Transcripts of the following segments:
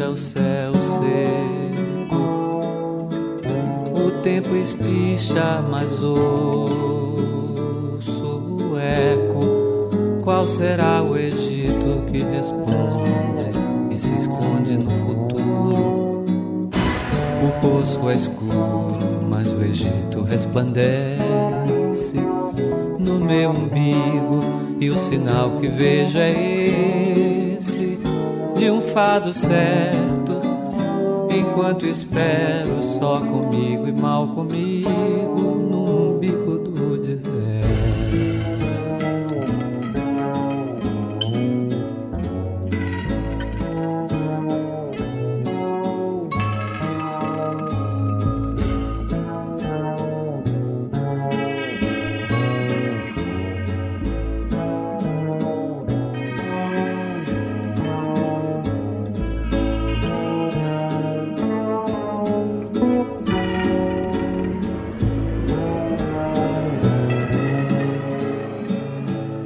lixa o céu seco. O tempo espicha, mas ouço o eco. Qual será o Egito que responde e se esconde no futuro? O poço é escuro, mas o Egito resplandece no meu umbigo e o sinal que vejo é esse de um fado certo. Enquanto espero só comigo e mal comigo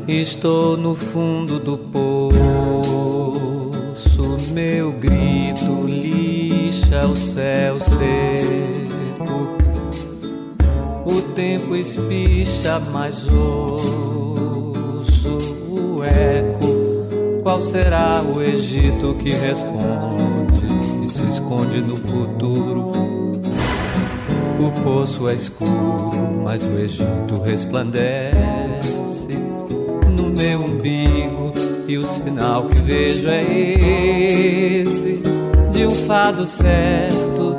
Estou no fundo do poço, meu grito lixa o céu seco. O tempo espicha, mas ouço o eco. Qual será o Egito que responde e se esconde no futuro? O poço é escuro, mas o Egito resplandece e o sinal que vejo é esse de um fado certo.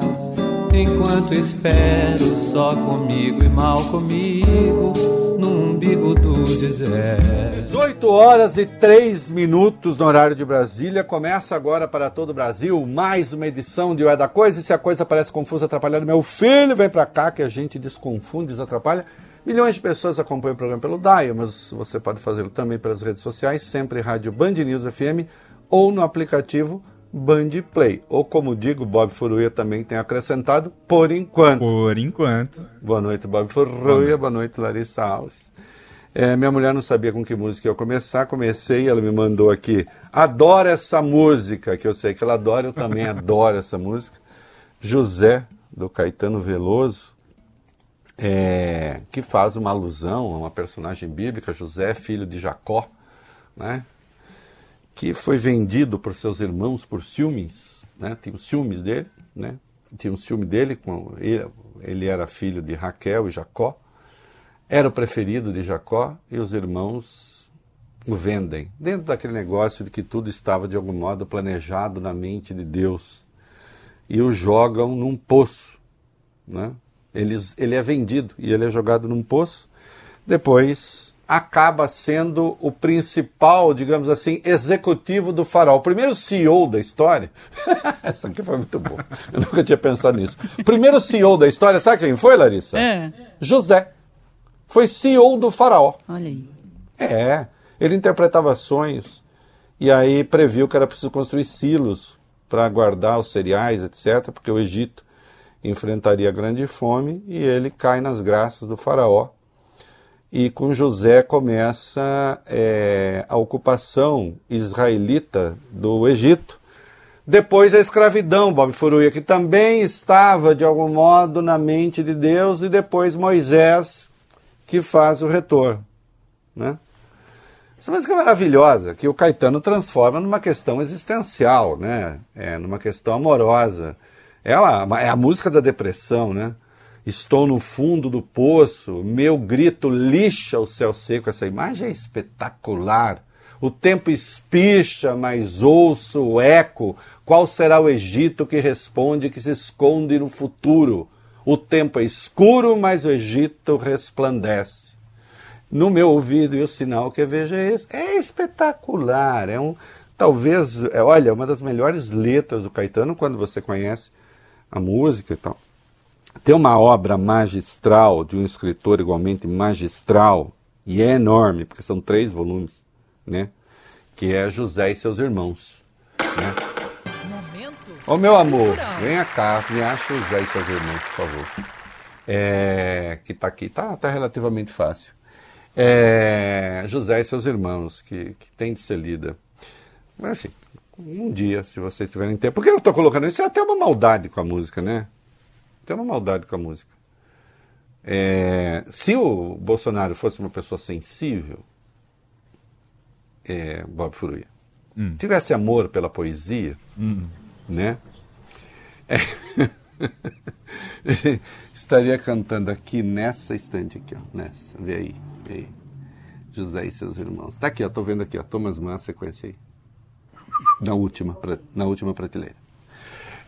Enquanto espero só comigo e mal comigo no umbigo do deserto. 18 horas e 3 minutos no horário de Brasília. Começa agora para todo o Brasil mais uma edição de Ué da Coisa. E se a coisa parece confusa, atrapalhando meu filho, vem pra cá que a gente desconfunde, desatrapalha. Milhões de pessoas acompanham o programa pelo DAIO, mas você pode fazê-lo também pelas redes sociais, sempre Rádio Band News FM ou no aplicativo Band Play. Ou como digo, Bob Furuia também tem acrescentado, por enquanto. Por enquanto. Boa noite, Bob Furuia. Boa noite, Larissa Alves. É, minha mulher não sabia com que música eu ia começar, comecei, ela me mandou aqui, adora essa música, que eu sei que ela adora, eu também adoro essa música. José, do Caetano Veloso, é, que faz uma alusão a uma personagem bíblica, José, filho de Jacó, né, que foi vendido por seus irmãos por ciúmes, né, tinha ciúmes dele, né, tinha um ciúme dele, com, ele era filho de Raquel e Jacó, era o preferido de Jacó e os irmãos o vendem, dentro daquele negócio de que tudo estava de algum modo planejado na mente de Deus, e o jogam num poço, né, eles, ele é vendido e ele é jogado num poço. Depois acaba sendo o principal, digamos assim, executivo do farol. O primeiro CEO da história. Essa aqui foi muito boa. Eu nunca tinha pensado nisso. Primeiro CEO da história, sabe quem foi, Larissa? É. José. Foi CEO do faraó. Olha aí. É. Ele interpretava sonhos e aí previu que era preciso construir silos para guardar os cereais, etc., porque o Egito enfrentaria grande fome e ele cai nas graças do faraó. E com José começa é, a ocupação israelita do Egito. Depois a escravidão, Bob Furuia, que também estava de algum modo na mente de Deus, e depois Moisés, que faz o retorno. Né? Essa música é maravilhosa, que o Caetano transforma numa questão existencial, né? É, numa questão amorosa. Ela é a música da depressão, né? Estou no fundo do poço, meu grito lixa o céu seco. Essa imagem é espetacular. O tempo espicha, mas ouço o eco. Qual será o Egito que responde, que se esconde no futuro? O tempo é escuro, mas o Egito resplandece. No meu ouvido, e o sinal que vejo é esse. É espetacular. É um, talvez, é, olha, uma das melhores letras do Caetano quando você conhece a música e tal. Tem uma obra magistral de um escritor igualmente magistral, e é enorme, porque são três volumes, né? Que é José e seus irmãos. Né? Ô meu amor, venha cá, me acha José e seus irmãos, por favor. É, que tá aqui, tá, tá relativamente fácil. É, José e seus irmãos, que, que tem de ser lida. Mas enfim, um dia, se vocês tiverem tempo. Por que eu estou colocando isso? É até uma maldade com a música, né? Tem uma maldade com a música. É, se o Bolsonaro fosse uma pessoa sensível, é, Bob Furuia, Hum. tivesse amor pela poesia, né? É, estaria cantando aqui nessa estante aqui, ó, nessa, vê aí, vê aí. José e seus irmãos. Tá aqui, ó, tô vendo aqui, ó, Thomas Mann, sequência aí. Na última, na última prateleira.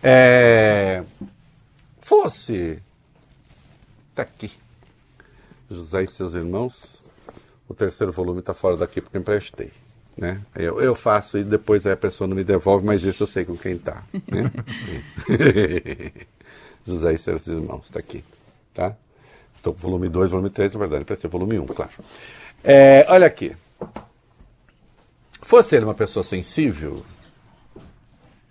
É, fosse tá aqui. José e seus irmãos. O terceiro volume está fora daqui porque emprestei. Né? Eu, eu faço e depois aí a pessoa não me devolve, mas isso eu sei com quem está. Né? José e seus irmãos, está aqui. Tá? Estou com volume 2, volume 3, na verdade, para ser volume 1, claro. É, olha aqui. Fosse ele uma pessoa sensível,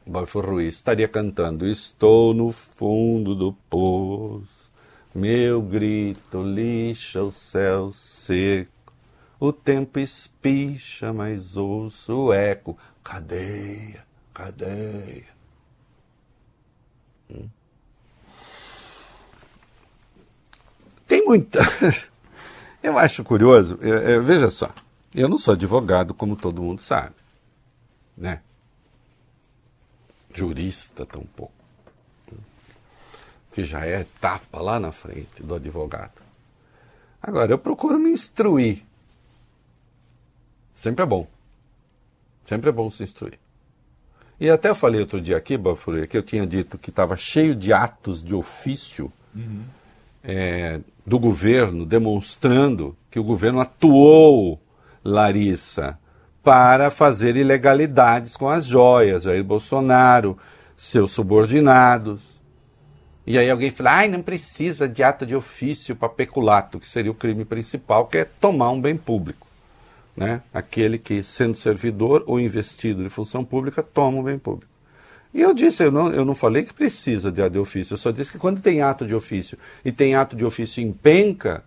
Bob Ruiz estaria cantando Estou no fundo do poço, meu grito lixa o céu seco, o tempo espicha, mas ouço o eco, cadeia, cadeia. Hum. Tem muita. Eu acho curioso, eu- eu- veja só, eu não sou advogado, como todo mundo sabe, né? Jurista tampouco. Que já é etapa lá na frente do advogado. Agora, eu procuro me instruir. Sempre é bom. Sempre é bom se instruir. E até eu falei outro dia aqui, Bafurê, que eu tinha dito que estava cheio de atos de ofício é, do governo demonstrando que o governo atuou, Larissa, para fazer ilegalidades com as joias. Jair Bolsonaro, seus subordinados. E aí alguém fala, ai, não precisa de ato de ofício para peculato, que seria o crime principal, que é tomar um bem público. Né? Aquele que, sendo servidor ou investido de função pública, toma um bem público. E eu disse, eu não, eu não falei que precisa de ato de ofício, eu só disse que quando tem ato de ofício e tem ato de ofício em penca,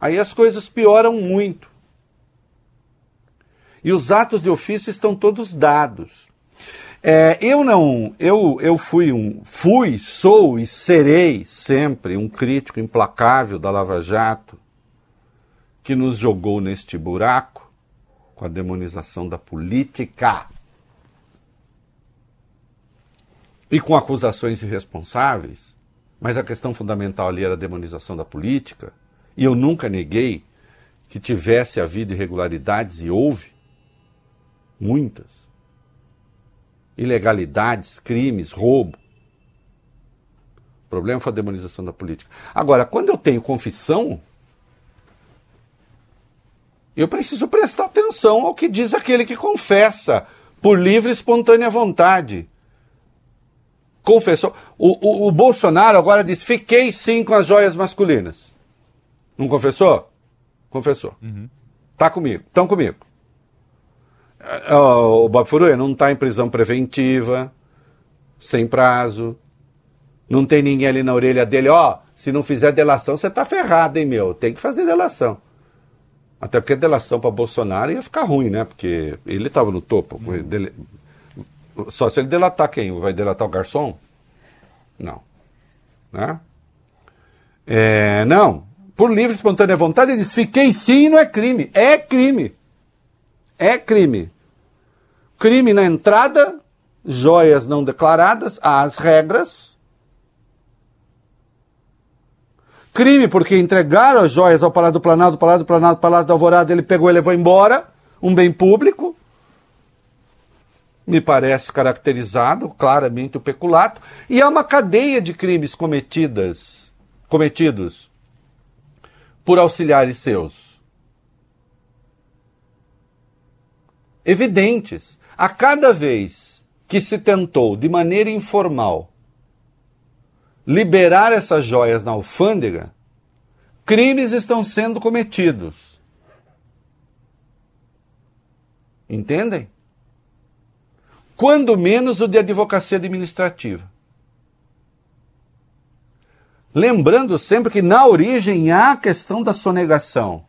aí as coisas pioram muito. E os atos de ofício estão todos dados. É, eu não, eu, eu fui um, fui, sou e serei sempre um crítico implacável da Lava Jato, que nos jogou neste buraco com a demonização da política. E com acusações irresponsáveis, mas a questão fundamental ali era a demonização da política, e eu nunca neguei que tivesse havido irregularidades e houve muitas. Ilegalidades, crimes, roubo. O problema foi a demonização da política. Agora, quando eu tenho confissão, eu preciso prestar atenção ao que diz aquele que confessa, por livre e espontânea vontade. Confessou. O, o, o Bolsonaro agora diz: fiquei sim com as joias masculinas. Não confessou? Confessou. Tá comigo, estão comigo. Ó, O Bob não está em prisão preventiva, sem prazo. Não tem ninguém ali na orelha dele, ó, se não fizer delação, você tá ferrado, hein, meu? Tem que fazer delação. Até porque delação para Bolsonaro ia ficar ruim, né? Porque ele estava no topo. Dele- Só se ele delatar quem? Vai delatar o garçom? Não. Né? É, não. por livre e espontânea vontade, ele diz: fiquei sim e não é crime. É crime. É crime. Crime na entrada, joias não declaradas, às regras. Crime porque entregaram as joias ao Palácio do Planalto, Palácio do Planalto, Palácio da Alvorada, ele pegou e levou embora, um bem público. Me parece caracterizado claramente o peculato. E há uma cadeia de crimes cometidas, cometidos por auxiliares seus. Evidentes. A cada vez que se tentou, de maneira informal, liberar essas joias na alfândega, crimes estão sendo cometidos. Entendem? Quando menos o de advocacia administrativa. Lembrando sempre que na origem há a questão da sonegação.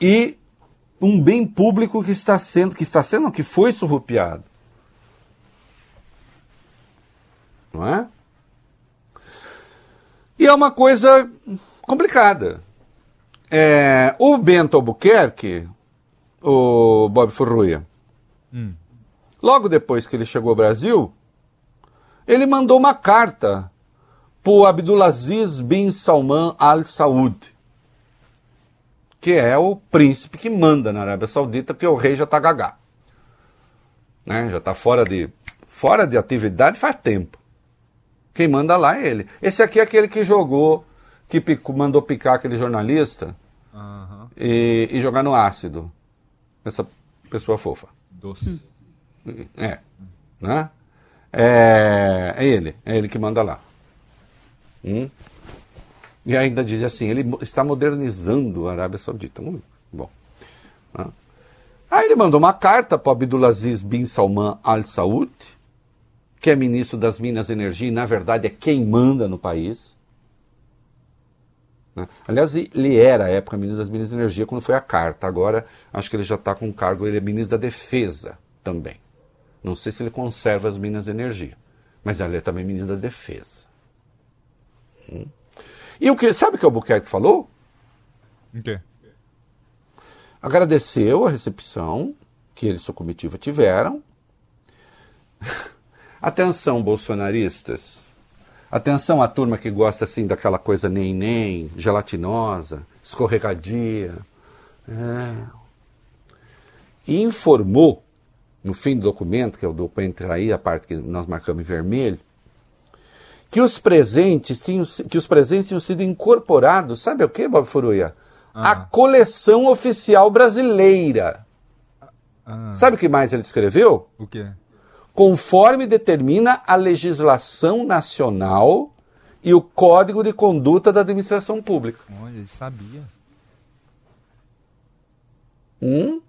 E um bem público que está sendo, que está sendo, que foi surrupiado. Não é? E é uma coisa complicada. É, o Bento Albuquerque, o Bob Furruia, hum. logo depois que ele chegou ao Brasil, ele mandou uma carta para o Abdulaziz bin Salman Al Saud, que é o príncipe que manda na Arábia Saudita, porque o rei já está gagá. Né? Já está fora de, fora de atividade faz tempo. Quem manda lá é ele. Esse aqui é aquele que jogou, que picou, mandou picar aquele jornalista uhum. e, e, jogar no ácido. Essa pessoa fofa. Doce. É. Né? É, é ele, é ele que manda lá. Hum? E ainda diz assim, ele está modernizando a Arábia Saudita. Muito bom. Ah. Aí ele mandou uma carta para Abdulaziz bin Salman Al Saud, que é ministro das Minas e Energia, e na verdade é quem manda no país. Né? Aliás, ele era, à época, ministro das Minas e Energia quando foi a carta. Agora, acho que ele já está com cargo, ele é ministro da Defesa também. Não sei se ele conserva as Minas de Energia, mas ele é também ministro da Defesa. Hum. E o que, sabe o que o Albuquerque falou? O quê? Agradeceu a recepção que ele e sua comitiva tiveram. Atenção, bolsonaristas. Atenção à turma que gosta assim daquela coisa nem-nem, gelatinosa, escorregadia. É. E informou no fim do documento, que é o documento aí, a parte que nós marcamos em vermelho, que os presentes tinham, que os presentes tinham sido incorporados, sabe o que, Bob Furuia? Ah. A coleção oficial brasileira. Ah. Sabe o que mais ele escreveu? O quê? Conforme determina a legislação nacional e o Código de Conduta da Administração Pública. Olha, ele sabia. Hum?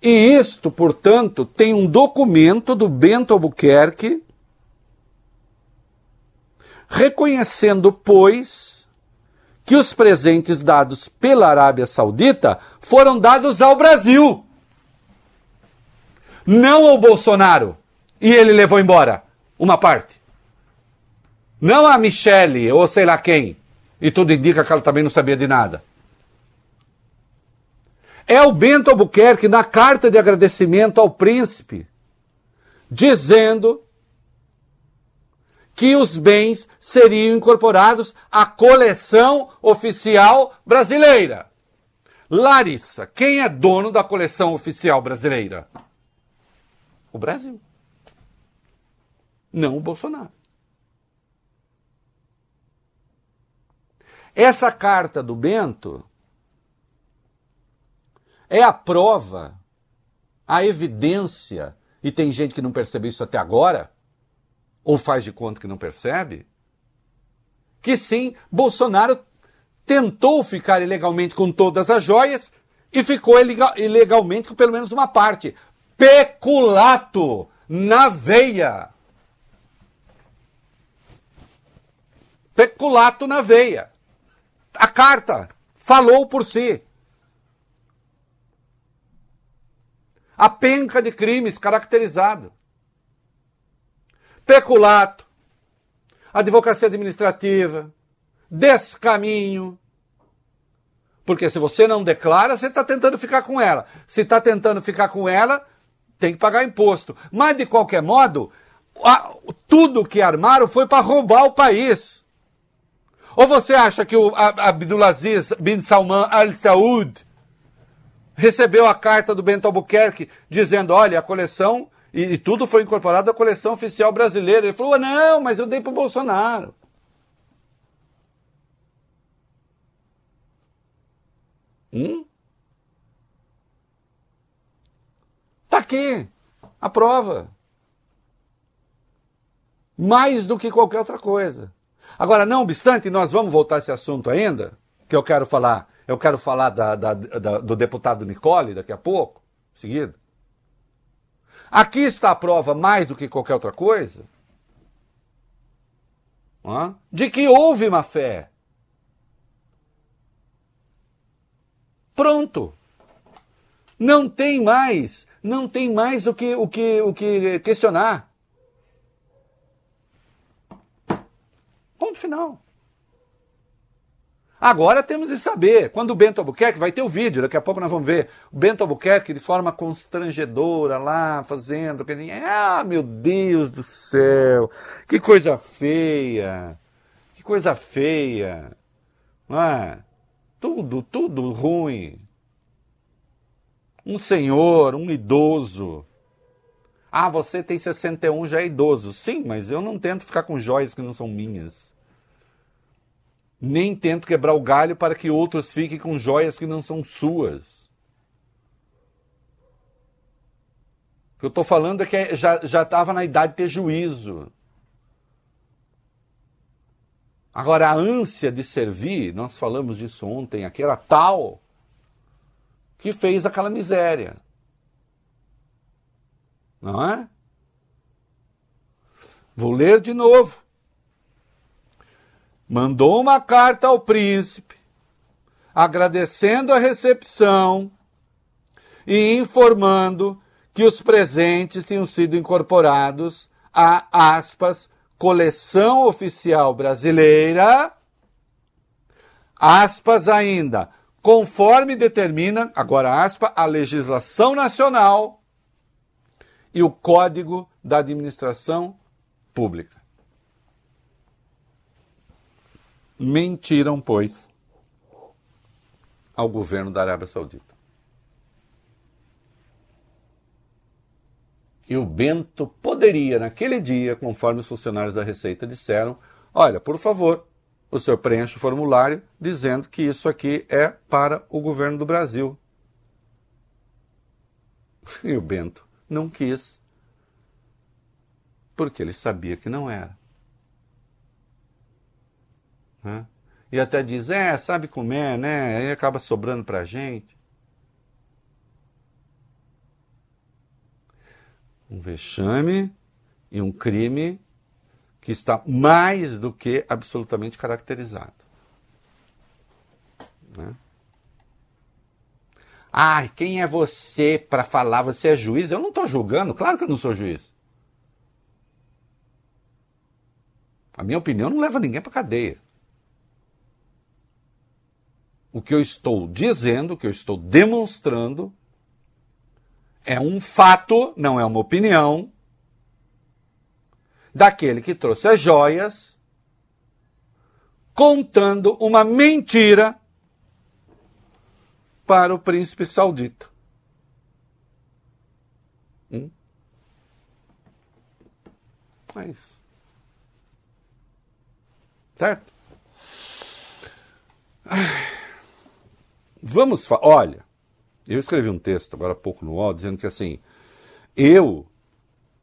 E isto, portanto, tem um documento do Bento Albuquerque reconhecendo, pois, que os presentes dados pela Arábia Saudita foram dados ao Brasil, não ao Bolsonaro. E ele levou embora uma parte. Não a Michele ou sei lá quem. E tudo indica que ela também não sabia de nada. É o Bento Albuquerque na carta de agradecimento ao príncipe, dizendo que os bens seriam incorporados à coleção oficial brasileira. Larissa, quem é dono da coleção oficial brasileira? O Brasil. Não o Bolsonaro. Essa carta do Bento é a prova, a evidência, e tem gente que não percebeu isso até agora, ou faz de conta que não percebe, que sim, Bolsonaro tentou ficar ilegalmente com todas as joias e ficou ilegalmente com pelo menos uma parte. Peculato na veia. Peculato na veia. A carta falou por si. a penca de crimes caracterizado. Peculato, advocacia administrativa, descaminho. Porque se você não declara, você está tentando ficar com ela. Se está tentando ficar com ela, tem que pagar imposto. Mas, de qualquer modo, a- tudo que armaram foi para roubar o país. Ou você acha que o Abdulaziz bin Salman Al Saud recebeu a carta do Bento Albuquerque dizendo: olha, a coleção, e, e tudo foi incorporado à coleção oficial brasileira. Ele falou: não, mas eu dei para o Bolsonaro. Hum? Tá aqui a prova. Mais do que qualquer outra coisa. Agora, não obstante, nós vamos voltar a esse assunto ainda, que eu quero falar. Eu quero falar da- da- da- do deputado Nicole daqui a pouco, em seguida. Aqui está a prova, mais do que qualquer outra coisa, de que houve má fé. Pronto. Não tem mais, não tem mais o que, o que, o que questionar. Ponto final. Agora temos de saber, quando o Bento Albuquerque, vai ter o vídeo, daqui a pouco nós vamos ver, o Bento Albuquerque de forma constrangedora lá, fazendo, ah, meu Deus do céu, que coisa feia, que coisa feia, é? Tudo, tudo ruim. Um senhor, um idoso. Ah, você tem 61, já é idoso. Sim, mas eu não tento ficar com joias que não são minhas. Nem tento quebrar o galho para que outros fiquem com joias que não são suas. O que eu estou falando é que já estava na idade de ter juízo. Agora, a ânsia de servir, nós falamos disso ontem, aqui era tal que fez aquela miséria. Não é? Vou ler de novo. Mandou uma carta ao príncipe, agradecendo a recepção e informando que os presentes tinham sido incorporados à aspas coleção oficial brasileira, aspas ainda, conforme determina, agora aspa, a legislação nacional e o Código da Administração Pública. Mentiram, pois, ao governo da Arábia Saudita. E o Bento poderia, naquele dia, conforme os funcionários da Receita disseram, olha, por favor, o senhor preenche o formulário dizendo que isso aqui é para o governo do Brasil. E o Bento não quis, porque ele sabia que não era. Né? E até diz, é, sabe como é, né? Aí acaba sobrando pra gente. Um vexame e um crime que está mais do que absolutamente caracterizado. Né? Ai, quem é você para falar? Você é juiz? Eu não estou julgando, claro que eu não sou juiz. A minha opinião não leva ninguém para cadeia. O que eu estou dizendo, o que eu estou demonstrando, é um fato, não é uma opinião, daquele que trouxe as joias, contando uma mentira para o príncipe saudita. Hum? É isso. Certo? Vamos falar. Olha, eu escrevi um texto agora há pouco no UOL dizendo que assim, eu,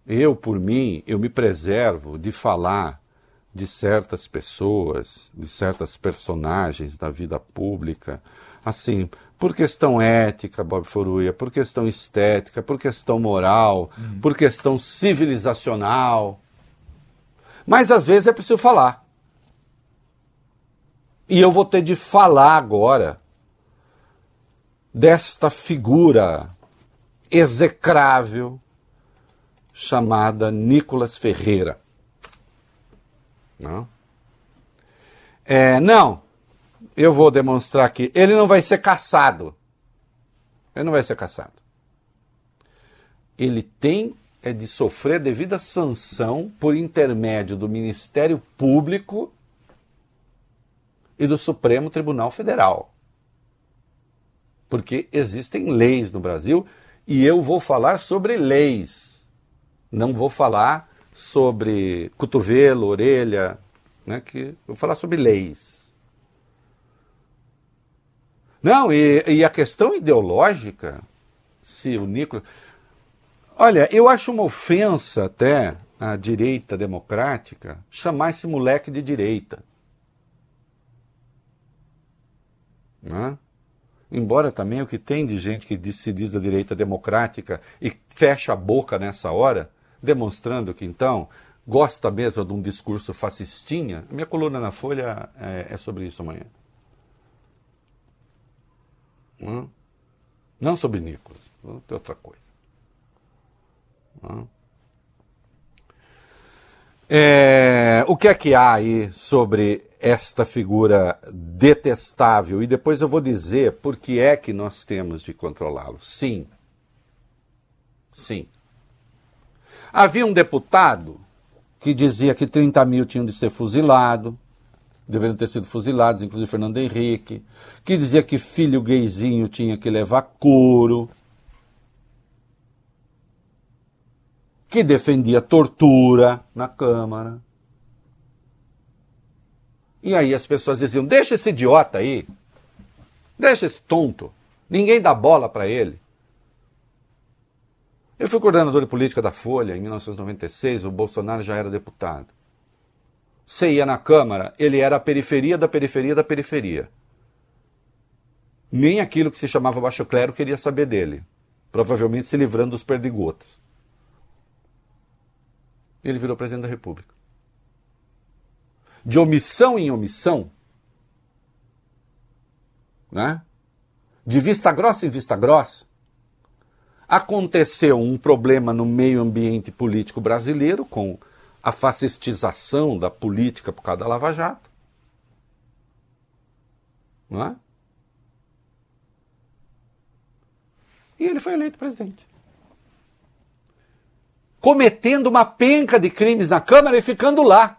eu por mim, eu me preservo de falar de certas pessoas, de certas personagens da vida pública, assim, por questão ética, Bob Foruia, por questão estética, por questão moral, por questão civilizacional. Mas às vezes é preciso falar. E eu vou ter de falar agora desta figura execrável chamada Nicolas Ferreira. Não? É, não, eu vou demonstrar aqui. Ele não vai ser caçado. Ele não vai ser caçado. Ele tem é de sofrer devida sanção por intermédio do Ministério Público e do Supremo Tribunal Federal. Porque existem leis no Brasil e eu vou falar sobre leis. Não vou falar sobre cotovelo, orelha, né, que vou falar sobre leis. Não, e, e a questão ideológica, se o Nicolas. Olha, eu acho uma ofensa até à direita democrática chamar esse moleque de direita. Né? Embora também o que tem de gente que se diz da direita democrática e fecha a boca nessa hora, demonstrando que então gosta mesmo de um discurso fascistinha. Minha coluna na Folha é, é sobre isso amanhã. Não, não sobre Nicolas, tem outra coisa. Não. É, o que é que há aí sobre esta figura detestável? E depois eu vou dizer por que é que nós temos de controlá-lo. Sim. Sim. Havia um deputado que dizia que 30 mil tinham de ser fuzilados, deveriam ter sido fuzilados, inclusive Fernando Henrique, que dizia que filho gayzinho tinha que levar couro, que defendia tortura na Câmara. E aí as pessoas diziam: deixa esse idiota aí, deixa esse tonto, ninguém dá bola para ele. Eu fui coordenador de política da Folha em 1996, o Bolsonaro já era deputado. Você ia na Câmara, ele era a periferia da periferia da periferia. Nem aquilo que se chamava baixo clero queria saber dele, provavelmente se livrando dos perdigotos. Ele virou presidente da República. De omissão em omissão, né? de vista grossa em vista grossa, aconteceu um problema no meio ambiente político brasileiro com a fascistização da política por causa da Lava Jato. Não é? E ele foi eleito presidente. Cometendo uma penca de crimes na Câmara e ficando lá.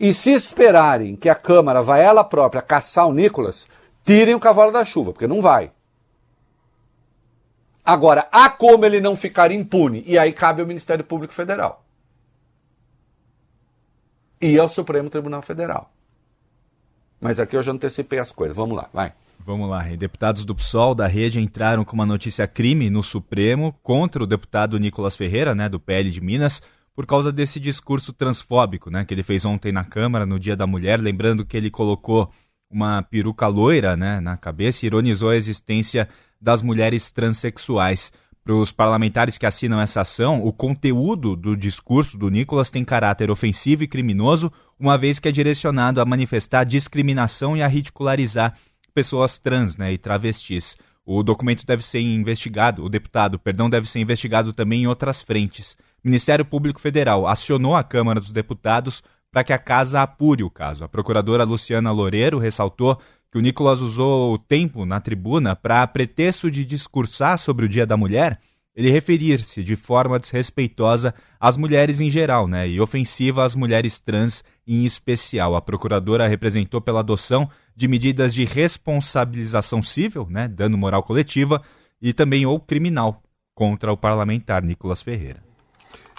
E se esperarem que a Câmara vai ela própria caçar o Nicolas, tirem o cavalo da chuva, porque não vai. Agora, há como ele não ficar impune, e aí cabe ao Ministério Público Federal. E ao Supremo Tribunal Federal. Mas aqui eu já antecipei as coisas. Vamos lá, vai. Vamos lá, deputados do PSOL da rede entraram com uma notícia crime no Supremo contra o deputado Nicolas Ferreira, né, do PL de Minas, por causa desse discurso transfóbico, né, que ele fez ontem na Câmara no Dia da Mulher, lembrando que ele colocou uma peruca loira, né, na cabeça e ironizou a existência das mulheres transexuais. Para os parlamentares que assinam essa ação, o conteúdo do discurso do Nicolas tem caráter ofensivo e criminoso, uma vez que é direcionado a manifestar discriminação e a ridicularizar pessoas trans né, e travestis. O documento deve ser investigado, o deputado, perdão, deve ser investigado também em outras frentes. O Ministério Público Federal acionou a Câmara dos Deputados para que a casa apure o caso. A procuradora Luciana Loureiro ressaltou que o Nicolas usou o tempo na tribuna para, pretexto de discursar sobre o Dia da Mulher, ele referir-se de forma desrespeitosa às mulheres em geral, né, e ofensiva às mulheres trans em especial. A procuradora representou pela adoção de medidas de responsabilização civil, né, dano moral coletiva, e também ou criminal contra o parlamentar Nicolas Ferreira.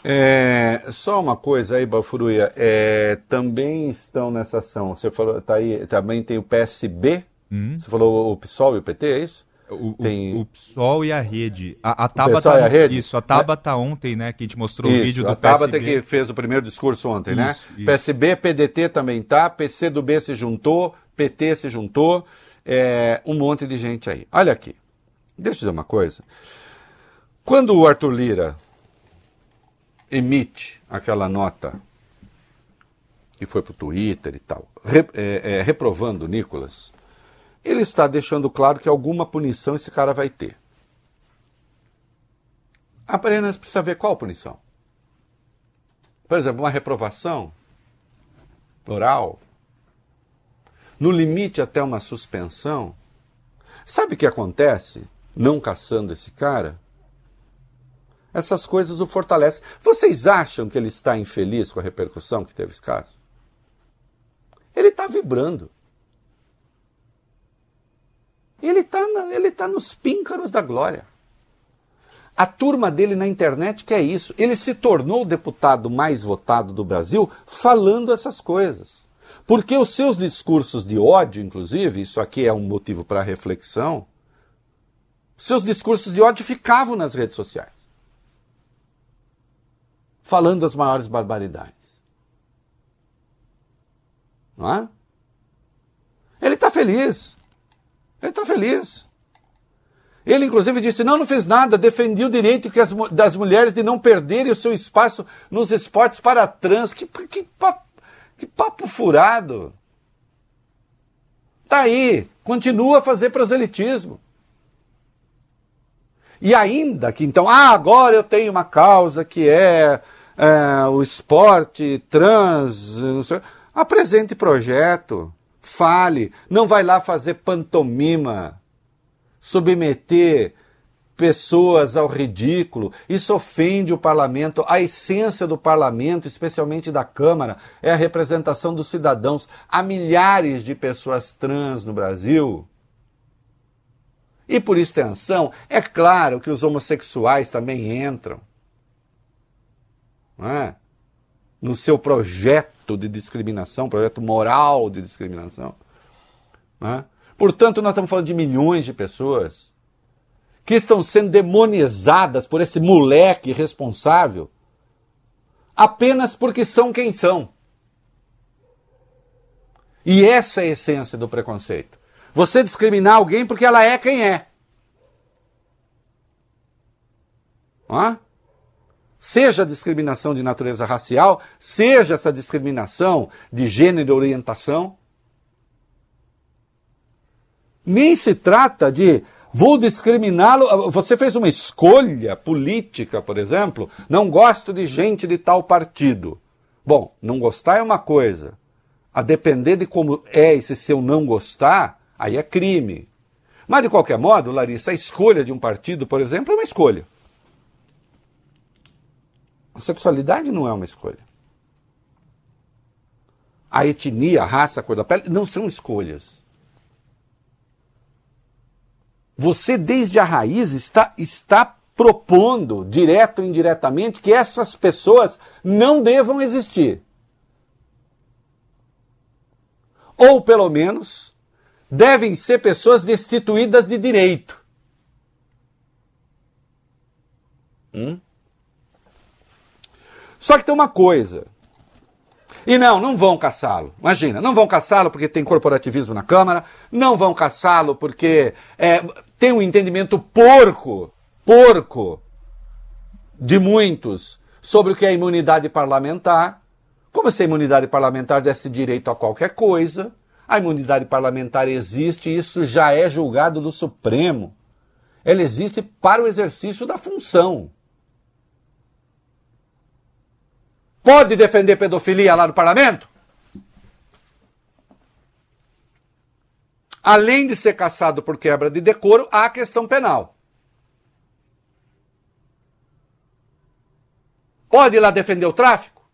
É, só uma coisa aí, Bafuruia, é, também estão nessa ação, você falou, tá aí, também tem o PSB, Hum. você falou o PSOL e o PT, é isso? O, Tem- o, o PSOL e a rede. A, a PSOL Tabata, e a rede? Isso, a Tabata ontem, né, que a gente mostrou o Isso, vídeo do a Tabata PSB. que fez o primeiro discurso ontem, né? Isso, isso. PSB, PDT também tá, PC do B se juntou, PT se juntou, é, um monte de gente aí. Olha aqui, deixa eu dizer uma coisa. Quando o Arthur Lira emite aquela nota que foi para o Twitter e tal, re- é, é, reprovando o Nicolas, ele está deixando claro que alguma punição esse cara vai ter. Apenas precisa ver qual punição. Por exemplo, uma reprovação oral, no limite até uma suspensão, sabe o que acontece não caçando esse cara? Essas coisas o fortalecem. Vocês acham que ele está infeliz com a repercussão que teve esse caso? Ele está vibrando. Ele está ele tá nos píncaros da glória. A turma dele na internet que é isso. Ele se tornou o deputado mais votado do Brasil falando essas coisas. Porque os seus discursos de ódio, inclusive, isso aqui é um motivo para reflexão, seus discursos de ódio ficavam nas redes sociais. Falando as maiores barbaridades. Não é? Ele está feliz. Ele está feliz. Ele, inclusive, disse: não, não fez nada, defendi o direito as, das mulheres de não perderem o seu espaço nos esportes para trans. Que, que, papo, que papo furado. Tá aí, continua a fazer proselitismo. E ainda que então, ah, agora eu tenho uma causa que é, é o esporte trans, não sei, apresente projeto, fale, não vai lá fazer pantomima submeter pessoas ao ridículo. Isso ofende o parlamento. A essência do parlamento, especialmente da Câmara, é a representação dos cidadãos. Há milhares de pessoas trans no Brasil. E por extensão, é claro que os homossexuais também entram. É? No seu projeto de discriminação, projeto moral de discriminação. É? Portanto, nós estamos falando de milhões de pessoas que estão sendo demonizadas por esse moleque responsável apenas porque são quem são. E essa é a essência do preconceito. Você discriminar alguém porque ela é quem é. Hã? Seja discriminação de natureza racial, seja essa discriminação de gênero e orientação. Nem se trata de vou discriminá-lo. Você fez uma escolha política, por exemplo. Não gosto de gente de tal partido. Bom, não gostar é uma coisa. A depender de como é esse seu não gostar, aí é crime. Mas, de qualquer modo, Larissa, a escolha de um partido, por exemplo, é uma escolha. A sexualidade não é uma escolha. A etnia, a raça, a cor da pele não são escolhas. Você, desde a raiz, está, está propondo, direto ou indiretamente, que essas pessoas não devam existir. Ou, pelo menos, devem ser pessoas destituídas de direito. Hum? Só que tem uma coisa. E não, não vão caçá-lo. Imagina, não vão caçá-lo porque tem corporativismo na Câmara, não vão caçá-lo porque é, tem um entendimento porco, porco, de muitos sobre o que é imunidade parlamentar. Como se a imunidade parlamentar desse direito a qualquer coisa, a imunidade parlamentar existe e isso já é julgado do Supremo. Ela existe para o exercício da função. Pode defender pedofilia lá no parlamento? Além de ser caçado por quebra de decoro, há a questão penal. Pode ir lá defender o tráfico?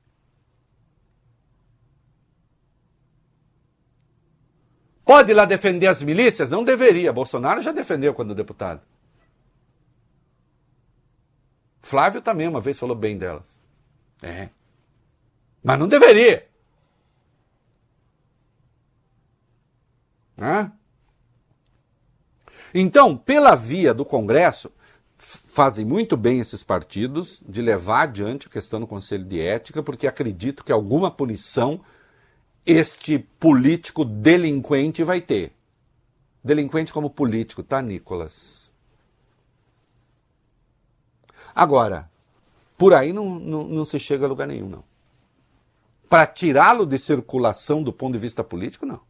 Pode ir lá defender as milícias? Não deveria. Bolsonaro já defendeu quando deputado. Flávio também uma vez falou bem delas. É. Mas não deveria. Hã? Então, pela via do Congresso, fazem muito bem esses partidos de levar adiante a questão do Conselho de Ética, porque acredito que alguma punição este político delinquente vai ter. Delinquente como político, tá, Nicolas? Agora, por aí não, não, não se chega a lugar nenhum, não. Para tirá-lo de circulação do ponto de vista político, não.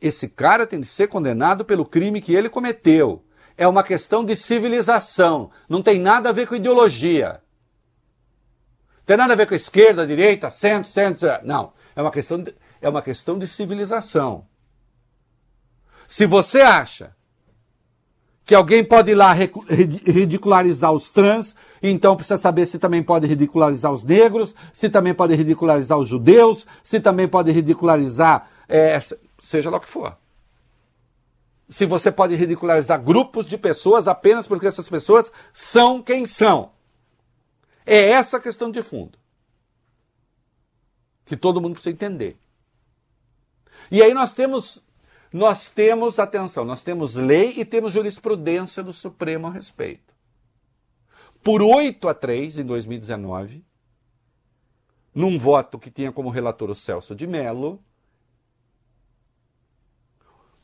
Esse cara tem que ser condenado pelo crime que ele cometeu. É uma questão de civilização, não tem nada a ver com ideologia. tem nada a ver com esquerda, direita, centro, centro. Não. É uma questão de, é uma questão de civilização. Se você acha que alguém pode ir lá ridicularizar os trans, então precisa saber se também pode ridicularizar os negros, se também pode ridicularizar os judeus, se também pode ridicularizar, é, seja lá o que for. Se você pode ridicularizar grupos de pessoas apenas porque essas pessoas são quem são. É essa a questão de fundo. Que todo mundo precisa entender. E aí nós temos, nós temos, atenção, nós temos lei e temos jurisprudência do Supremo a respeito. Por 8 a 3 em 2019, num voto que tinha como relator o Celso de Mello,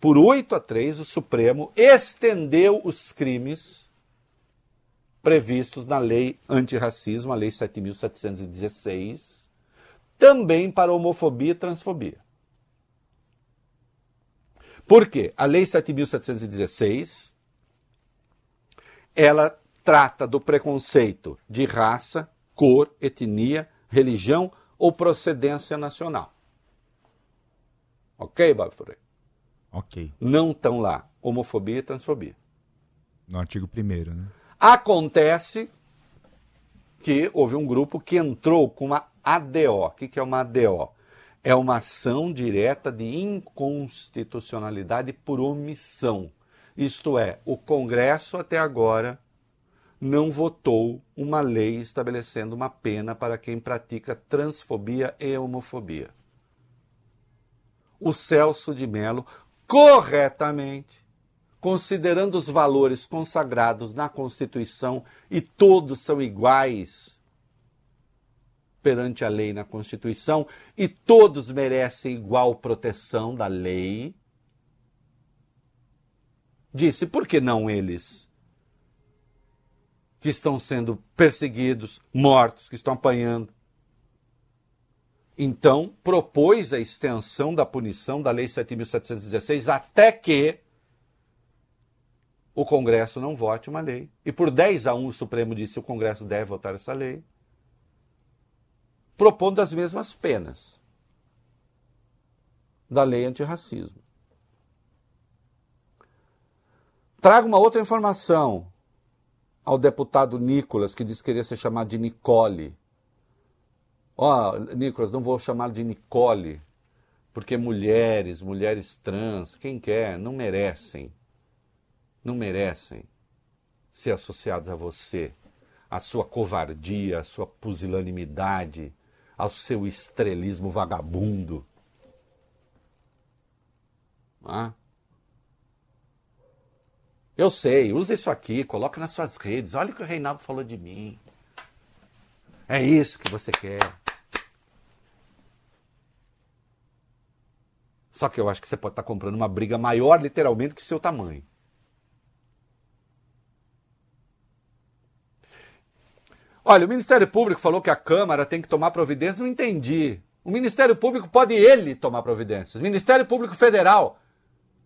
por 8 a 3, o Supremo estendeu os crimes previstos na lei antirracismo, a lei 7.716, também para homofobia e transfobia. Por quê? A lei 7.716, ela trata do preconceito de raça, cor, etnia, religião ou procedência nacional. Ok, Bob Freire? Ok. Não estão lá homofobia e transfobia. No artigo 1 né? Acontece que houve um grupo que entrou com uma ADO. O que é uma ADO? É uma ação direta de inconstitucionalidade por omissão. Isto é, o Congresso até agora não votou uma lei estabelecendo uma pena para quem pratica transfobia e homofobia. O Celso de Mello, corretamente, considerando os valores consagrados na Constituição e todos são iguais perante a lei na Constituição e todos merecem igual proteção da lei, disse: por que não eles? Que estão sendo perseguidos, mortos, que estão apanhando. Então, propôs a extensão da punição da Lei 7.716 até que o Congresso não vote uma lei. E por 10 a 1 o Supremo disse que o Congresso deve votar essa lei propondo as mesmas penas da lei antirracismo. Trago uma outra informação ao deputado Nicolas, que disse que queria ser chamado de Nicole. Ó, oh, Nicolas, não vou chamar de Nicole, porque mulheres, mulheres trans, quem quer, não merecem, não merecem ser associados a você, a sua covardia, a sua pusilanimidade, ao seu estrelismo vagabundo. Ah. Eu sei, usa isso aqui, coloca nas suas redes. Olha o que o Reinaldo falou de mim. É isso que você quer. Só que eu acho que você pode estar comprando uma briga maior, literalmente, que seu tamanho. Olha, o Ministério Público falou que a Câmara tem que tomar providências. Não entendi. O Ministério Público pode ele tomar providências. O Ministério Público Federal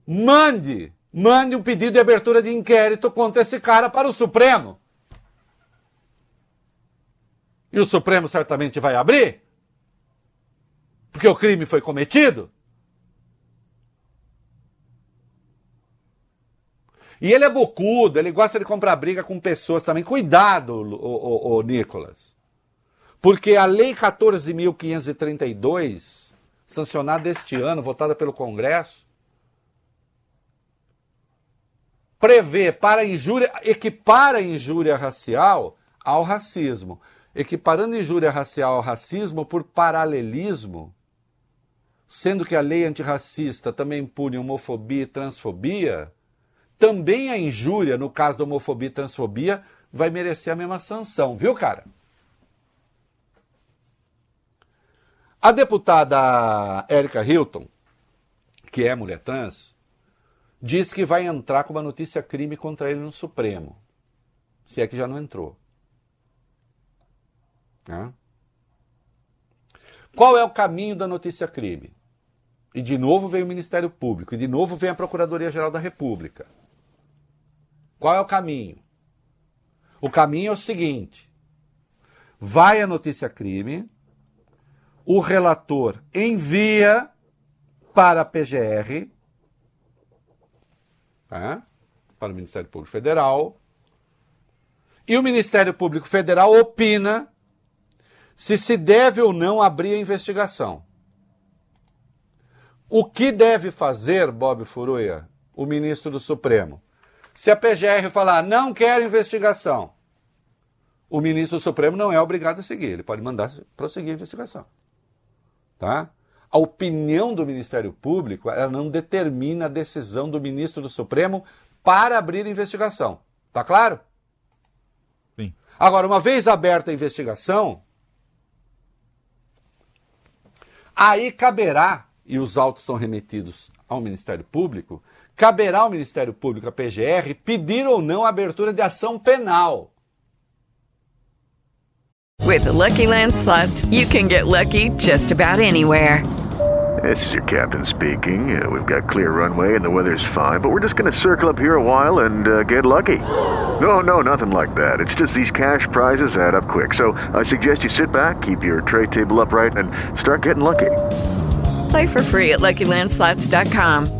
mande, mande um pedido de abertura de inquérito contra esse cara para o Supremo. E o Supremo certamente vai abrir, porque o crime foi cometido. E ele é bocudo, ele gosta de comprar briga com pessoas também. Cuidado, o, o, o Nicolas. Porque a Lei 14.532, sancionada este ano, votada pelo Congresso, prevê para injúria, equipara a injúria racial ao racismo. Equiparando injúria racial ao racismo por paralelismo, sendo que a lei antirracista também pune homofobia e transfobia, também a injúria, no caso da homofobia e transfobia, vai merecer a mesma sanção, viu, cara? A deputada Érica Hilton, que é mulher trans, diz que vai entrar com uma notícia crime contra ele no Supremo. Se é que já não entrou. Qual é o caminho da notícia crime? E de novo vem o Ministério Público, e de novo vem a Procuradoria-Geral da República. Qual é o caminho? O caminho é o seguinte: vai a notícia crime, o relator envia para a PGR, tá? para o Ministério Público Federal, e o Ministério Público Federal opina se se deve ou não abrir a investigação. O que deve fazer, Bob Furuia, o ministro do Supremo? Se a PGR falar não quer investigação, o ministro do Supremo não é obrigado a seguir, ele pode mandar prosseguir a investigação. Tá? A opinião do Ministério Público ela não determina a decisão do ministro do Supremo para abrir investigação. Tá claro? Sim. Agora, uma vez aberta a investigação, aí caberá, e os autos são remetidos ao Ministério Público, caberá ao Ministério Público, a PGR, pedir ou não a abertura de ação penal. With the Lucky Land slots, you can get lucky just about anywhere. This is your captain speaking. Uh, we've got clear runway and the weather's fine, but we're just going to circle up here a while and uh, get lucky. No, no, nothing like that. It's just these cash prizes add up quick. So I suggest you sit back, keep your tray table upright, and start getting lucky. Play for free at LuckyLandSlots.com.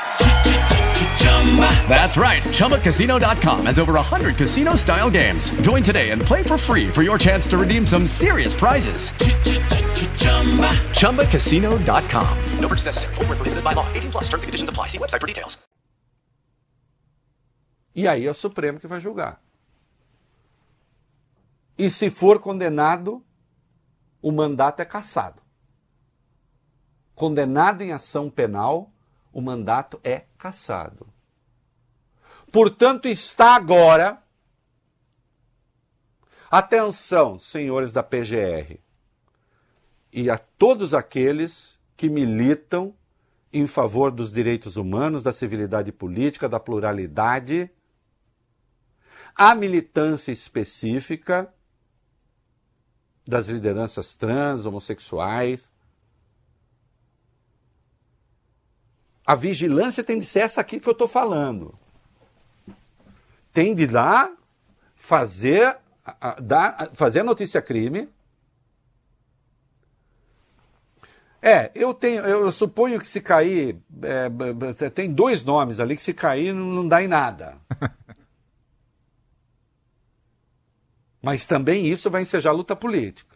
That's right. ChumbaCasino.com has over 100 casino style games. Join today and play for free for your chance to redeem some serious prizes. ChumbaCasino.com. No purchase necessary. Full prohibited by law. 18 plus terms and conditions apply. See website for details. E aí é o Supremo que vai julgar. E se for condenado, o mandato é cassado. Condenado em ação penal, o mandato é cassado. Portanto, está agora. Atenção, senhores da PGR, e a todos aqueles que militam em favor dos direitos humanos, da civilidade política, da pluralidade. A militância específica das lideranças trans, homossexuais. A vigilância tem de ser essa aqui que eu estou falando tem de lá fazer, a, dar, fazer notícia crime. É, eu tenho, eu suponho que se cair, é, tem dois nomes ali que se cair não dá em nada. Mas também isso vai ensejar luta política.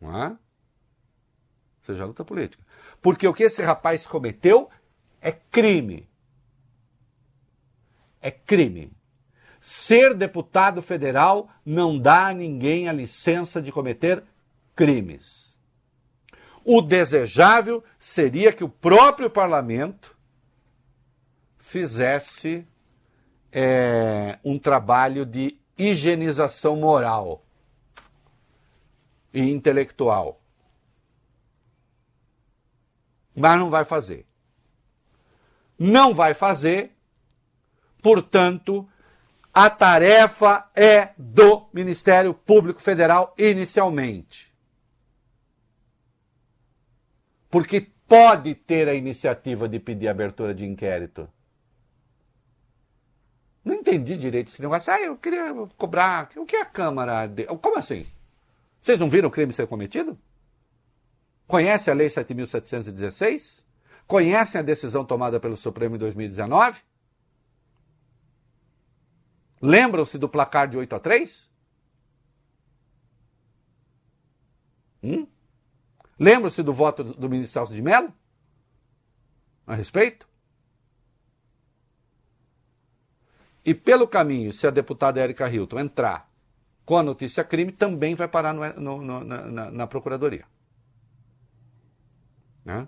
Não é? Seja luta política. Porque o que esse rapaz cometeu é crime é crime. Ser deputado federal não dá a ninguém a licença de cometer crimes. O desejável seria que o próprio parlamento fizesse é, um trabalho de higienização moral e intelectual. Mas não vai fazer. Não vai fazer Portanto, a tarefa é do Ministério Público Federal inicialmente. Porque pode ter a iniciativa de pedir abertura de inquérito. Não entendi direito esse negócio. Ah, eu queria cobrar. O que a Câmara? De... Como assim? Vocês não viram o crime ser cometido? Conhecem a Lei 7.716? Conhecem a decisão tomada pelo Supremo em 2019? Lembram-se do placar de 8 a 3? Hum? Lembram-se do voto do ministro Celso de Mello? A respeito? E pelo caminho, se a deputada Erika Hilton entrar com a notícia crime, também vai parar no, no, no, na, na, Procuradoria. Né?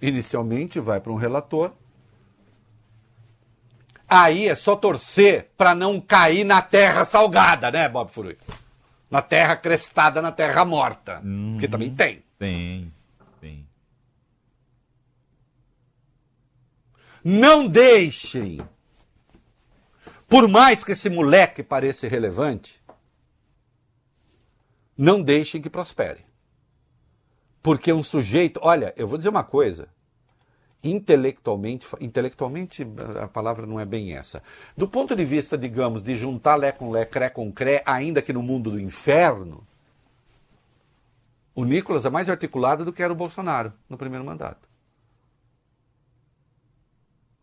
Inicialmente vai para um relator, Aí é só torcer para não cair na terra salgada, né, Bob Furui? Na terra crestada, na terra morta. Uhum. Porque também tem. Tem, tem. Não deixem, por mais que esse moleque pareça irrelevante, não deixem que prospere. Porque um sujeito, olha, eu vou dizer uma coisa, intelectualmente, intelectualmente a palavra não é bem essa. Do ponto de vista, digamos, de juntar lé com lé, cré com cré, ainda que no mundo do inferno, o Nicolas é mais articulado do que era o Bolsonaro no primeiro mandato.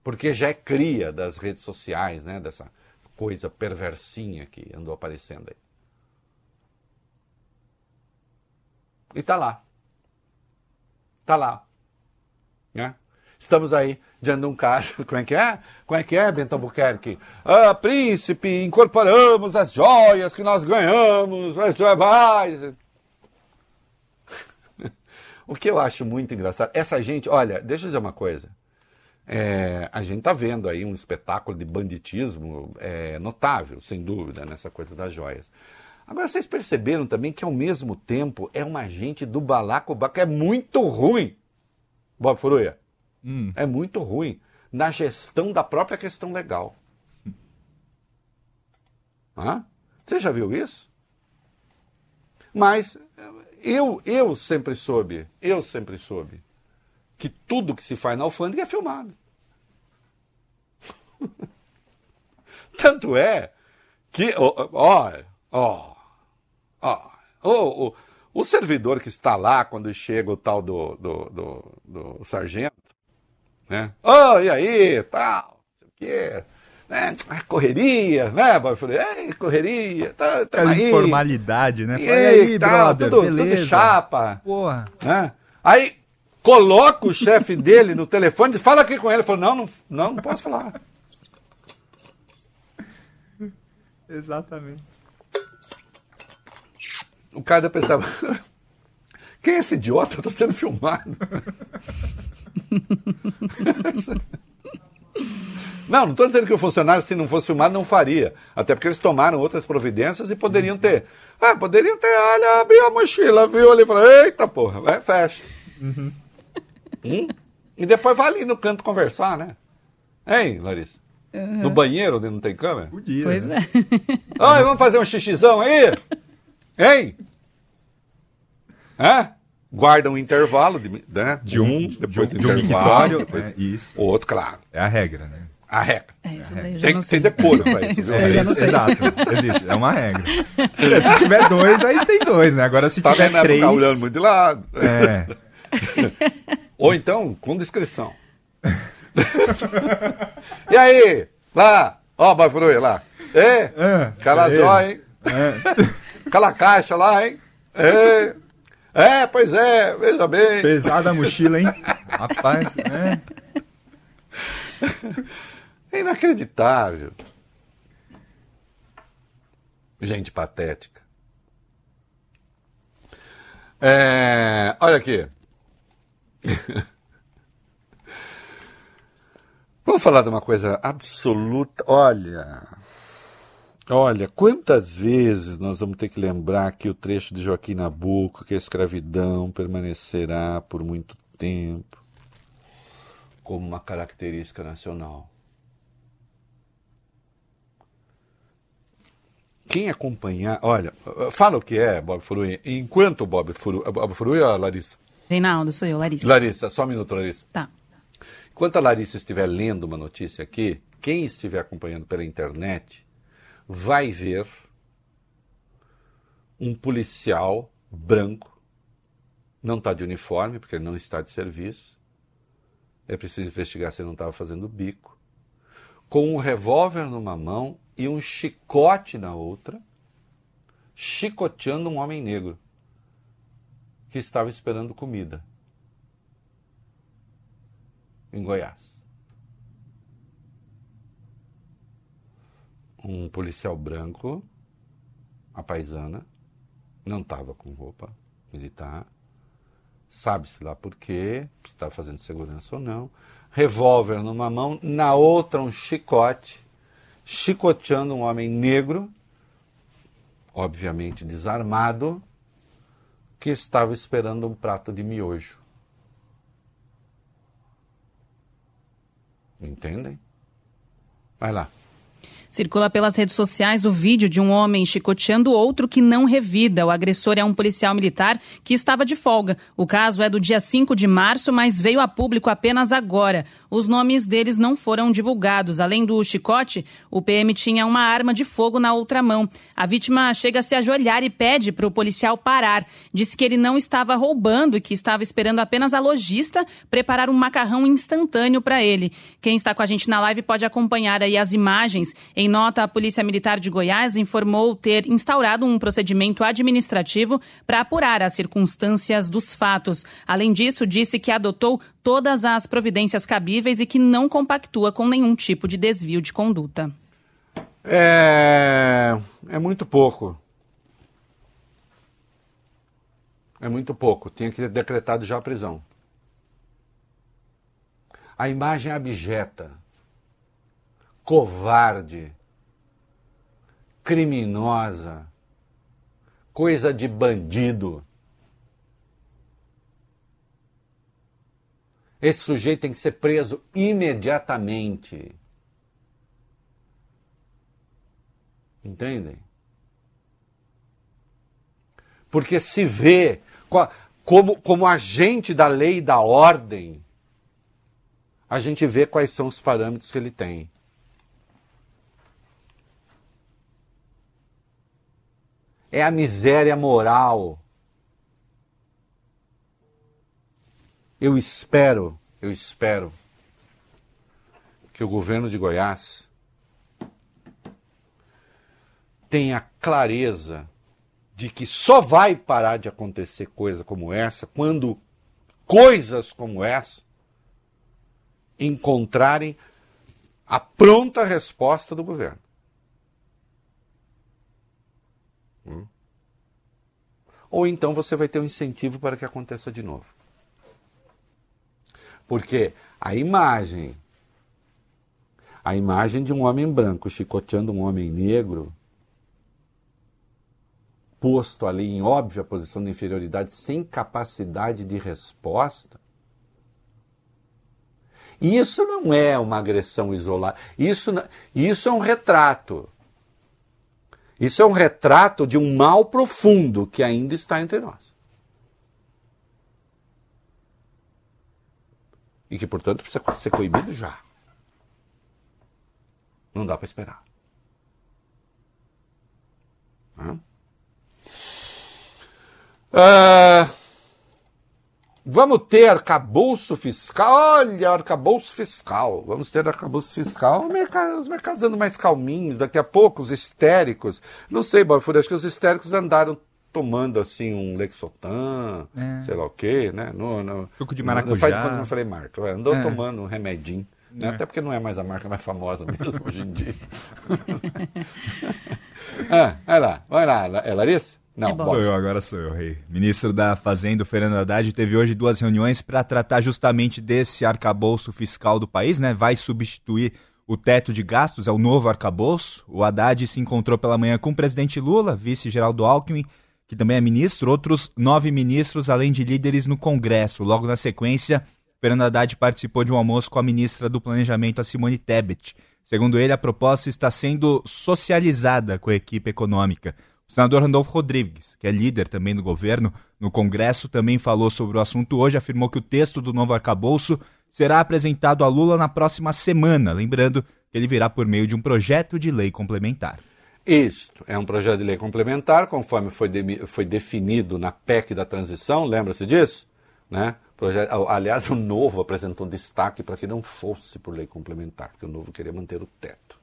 Porque já é cria das redes sociais, né, dessa coisa perversinha que andou aparecendo aí. E tá lá. Tá lá. Né? Estamos aí diante de um caso. Como é que é? Como é que é, Bento Albuquerque? Ah, príncipe, incorporamos as joias que nós ganhamos. o que eu acho muito engraçado, essa gente, olha, deixa eu dizer uma coisa. É, a gente está vendo aí um espetáculo de banditismo é, notável, sem dúvida, nessa coisa das joias. Agora, vocês perceberam também que, ao mesmo tempo, é uma gente do balacobaco é muito ruim, Bob Furuia. Hum. É muito ruim na gestão da própria questão legal. Hã? Você já viu isso? Mas eu, eu sempre soube, eu sempre soube que tudo que se faz na alfândega é filmado. Tanto é que, ó, ó, ó, o, o servidor que está lá quando chega o tal do, do, do, do sargento, né? Oh, e aí, tal, não sei o quê. Né? Correria, né? Eu falei, Ei, correria, tá, tá aí. informalidade, né? E aí, tá, brother, tudo, beleza. tudo chapa. Porra. Né? Aí coloca o chefe dele no telefone e fala aqui com ele. Ele falou, não, não, não, não posso falar. Exatamente. O cara pensava, quem é esse idiota? Eu tô sendo filmado. Não, não estou dizendo que o funcionário, se não fosse filmado, não faria. Até porque eles tomaram outras providências e poderiam ter. Ah, poderiam ter, olha, abriu a mochila, viu ali e falou, eita porra, vai, fecha. Uhum. Hum? E depois vai ali no canto conversar, né? Hein, Larissa? Uhum. No banheiro onde não tem câmera? Podia. Pois né? é. Oi, vamos fazer um xixizão aí? Hein? É? Guarda um intervalo de, né? de um, depois de, um, de intervalo, depois é, isso. outro, claro. É a regra, né? A regra. É isso daí, tem que ter decoro para isso. É, exato, existe, é uma regra. se tiver dois, aí tem dois, né? Agora se tá tiver vendo, três... Tá olhando muito de lado. É. Ou então, com descrição. e aí? Lá, ó, oh, Bafurui, lá. É, é calazó, hein? É. Cala a caixa lá, hein? É. É, pois é, veja bem. Pesada a mochila, hein? Rapaz, é. É inacreditável. Gente patética. É, olha aqui. Vamos falar de uma coisa absoluta. Olha, olha, quantas vezes nós vamos ter que lembrar que o trecho de Joaquim Nabuco, que a escravidão permanecerá por muito tempo como uma característica nacional. Quem acompanhar, olha, fala o que é Bob Furui, enquanto Bob Furui, Bob Furui ou a Larissa? Reinaldo, sou eu, Larissa. Larissa, só um minuto, Larissa. Tá. Enquanto a Larissa estiver lendo uma notícia aqui, quem estiver acompanhando pela internet vai ver um policial branco, não está de uniforme, porque ele não está de serviço, é preciso investigar se ele não estava fazendo bico. Com um revólver numa mão e um chicote na outra, chicoteando um homem negro que estava esperando comida em Goiás. Um policial branco, a paisana, não estava com roupa militar, sabe-se lá por quê, se está fazendo segurança ou não, revólver numa mão, na outra um chicote, chicoteando um homem negro, obviamente desarmado, que estava esperando um prato de miojo. Entendem? Vai lá. Circula pelas redes sociais o vídeo de um homem chicoteando outro que não revida. O agressor é um policial militar que estava de folga. O caso é do dia 5 de março, mas veio a público apenas agora. Os nomes deles não foram divulgados. Além do chicote, o PM tinha uma arma de fogo na outra mão. A vítima chega a se ajoelhar e pede para o policial parar. Disse que ele não estava roubando e que estava esperando apenas a lojista preparar um macarrão instantâneo para ele. Quem está com a gente na live pode acompanhar aí as imagens. Em nota, a Polícia Militar de Goiás informou ter instaurado um procedimento administrativo para apurar as circunstâncias dos fatos. Além disso, disse que adotou todas as providências cabíveis e que não compactua com nenhum tipo de desvio de conduta. É, é muito pouco. É muito pouco. Tinha que ter decretado já a prisão. A imagem é abjeta, covarde, criminosa, coisa de bandido. Esse sujeito tem que ser preso imediatamente. Entendem? Porque se vê como, como agente da lei e da ordem, a gente vê quais são os parâmetros que ele tem. É a miséria moral. Eu espero, eu espero que o governo de Goiás tenha clareza de que só vai parar de acontecer coisa como essa quando coisas como essa encontrarem a pronta resposta do governo. Hum? Ou então você vai ter um incentivo para que aconteça de novo. Porque a imagem, a imagem de um homem branco chicoteando um homem negro, posto ali em óbvia posição de inferioridade, sem capacidade de resposta, isso não é uma agressão isolada. Isso, isso é um retrato. Isso é um retrato de um mal profundo que ainda está entre nós. E que, portanto, precisa ser coibido já. Não dá para esperar. Hã? Uh, vamos ter arcabouço fiscal. Olha, arcabouço fiscal. Vamos ter arcabouço fiscal. Os mercados andam mais calminhos. Daqui a pouco, os histéricos. Não sei, Balfour, acho que os histéricos andaram tomando assim um Lexotan, é. sei lá o quê, né? No, no, Suco de maracujá. Não faz quando eu falei marca. Andou é. tomando um remedinho. Né? É. Até porque não é mais a marca mais famosa mesmo hoje em dia. ah, vai lá, vai lá, é Larissa? Não, é sou eu, agora sou eu, rei. Ministro da Fazenda, Fernando Haddad, teve hoje duas reuniões para tratar justamente desse arcabouço fiscal do país, né? Vai substituir o teto de gastos, é o novo arcabouço. O Haddad se encontrou pela manhã com o presidente Lula, vice Geraldo Alckmin que também é ministro, outros nove ministros, além de líderes no Congresso. Logo na sequência, Fernando Haddad participou de um almoço com a ministra do Planejamento, a Simone Tebet. Segundo ele, a proposta está sendo socializada com a equipe econômica. O senador Randolfo Rodrigues, que é líder também do governo, no Congresso também falou sobre o assunto hoje, afirmou que o texto do novo arcabouço será apresentado a Lula na próxima semana, lembrando que ele virá por meio de um projeto de lei complementar. Isto é um projeto de lei complementar, conforme foi, de, foi definido na PEC da transição, lembra-se disso? Né? Projeto, aliás, o Novo apresentou um destaque para que não fosse por lei complementar, porque o Novo queria manter o teto,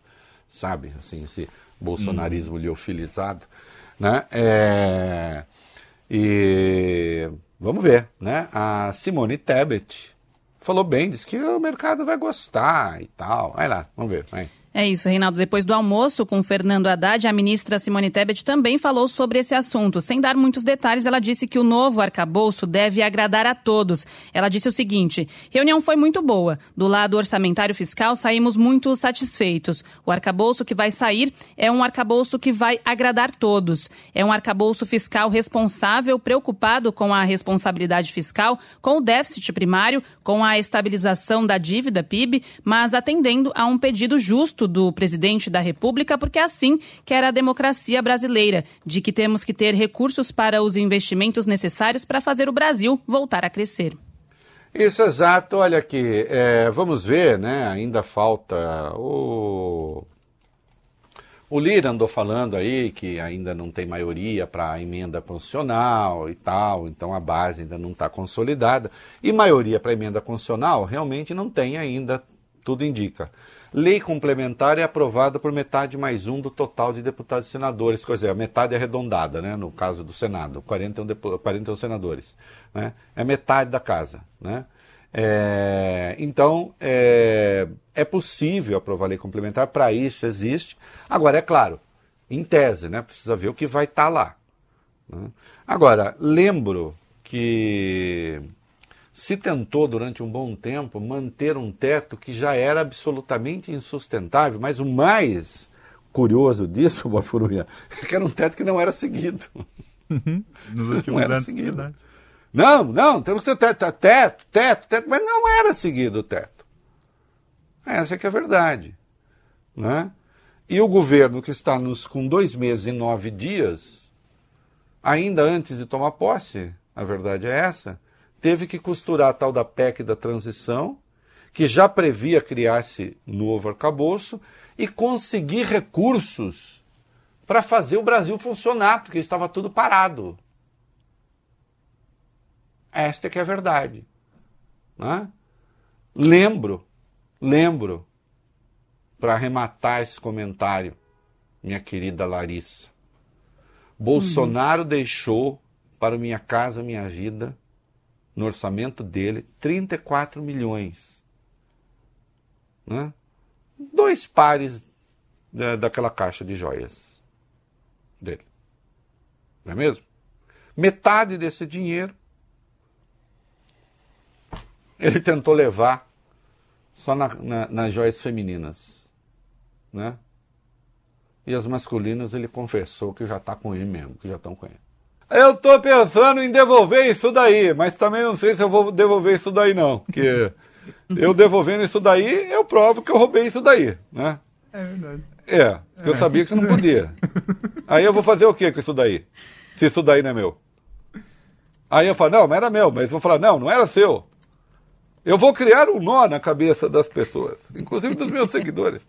sabe? Assim, esse bolsonarismo hum. liofilizado. Né? É, e vamos ver, né? A Simone Tebet falou bem, disse que o mercado vai gostar e tal. Vai lá, vamos ver, vai. É isso, Reinaldo. Depois do almoço com Fernando Haddad, a ministra Simone Tebet também falou sobre esse assunto. Sem dar muitos detalhes, ela disse que o novo arcabouço deve agradar a todos. Ela disse o seguinte: reunião foi muito boa. Do lado orçamentário fiscal, saímos muito satisfeitos. O arcabouço que vai sair é um arcabouço que vai agradar todos. É um arcabouço fiscal responsável, preocupado com a responsabilidade fiscal, com o déficit primário, com a estabilização da dívida PIB, mas atendendo a um pedido justo do presidente da República, porque é assim que era a democracia brasileira, de que temos que ter recursos para os investimentos necessários para fazer o Brasil voltar a crescer. Isso, exato. Olha aqui, é, vamos ver, né? Ainda falta o. O Lira andou falando aí que ainda não tem maioria para a emenda constitucional e tal, então a base ainda não está consolidada. E maioria para emenda constitucional realmente não tem ainda, tudo indica. Lei complementar é aprovada por metade mais um do total de deputados e senadores, quer dizer, a metade arredondada, né, no caso do Senado, 41, 41 senadores. Né, é metade da casa. Né? É, então, é, é possível aprovar lei complementar, para isso existe. Agora, é claro, em tese, né, precisa ver o que vai estar tá lá. Né? Agora, lembro que se tentou durante um bom tempo manter um teto que já era absolutamente insustentável, mas o mais curioso disso, Bafurunha, é que era um teto que não era seguido. Uhum. Não era anos, seguido. Verdade. Não, não, temos que ter teto, teto, teto, teto, mas não era seguido o teto. Essa é que é a verdade. Né? E o governo que está nos, com dois meses e nove dias, ainda antes de tomar posse, a verdade é essa, teve que costurar a tal da PEC da transição, que já previa criar-se novo arcabouço, e conseguir recursos para fazer o Brasil funcionar, porque estava tudo parado. Esta é que é a verdade. Né? Lembro, lembro, para arrematar esse comentário, minha querida Larissa. Bolsonaro uhum. deixou para Minha Casa Minha Vida, no orçamento dele, 34 milhões. Né? Dois pares da, daquela caixa de joias dele. Não é mesmo? Metade desse dinheiro ele tentou levar só na, na, nas joias femininas, né? E as masculinas ele confessou que já está com ele mesmo, que já estão com ele. Eu estou pensando em devolver isso daí, mas também não sei se eu vou devolver isso daí não, porque eu devolvendo isso daí, eu provo que eu roubei isso daí, né? É verdade. É, eu sabia que não podia. Aí eu vou fazer o que com isso daí? Se isso daí não é meu. Aí eu falo, não, mas era meu, mas eu vou falar, não, não era seu. Eu vou criar um nó na cabeça das pessoas, inclusive dos meus seguidores.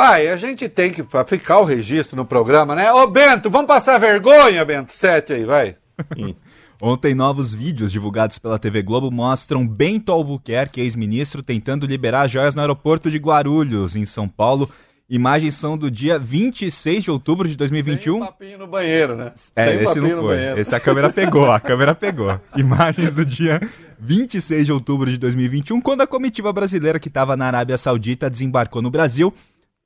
Vai, a gente tem que ficar o registro no programa, né? Ô Bento, vamos passar vergonha, Bento? Sete aí, vai. Ontem, novos vídeos divulgados pela TV Globo mostram Bento Albuquerque, ex-ministro, tentando liberar joias no aeroporto de Guarulhos, em São Paulo, Imagens são do dia 26 de outubro de 2021. Sem papinho no banheiro, né? É, Sem esse não foi. Esse a câmera pegou, a câmera pegou. Imagens do dia 26 de outubro de 2021, quando a comitiva brasileira que estava na Arábia Saudita desembarcou no Brasil.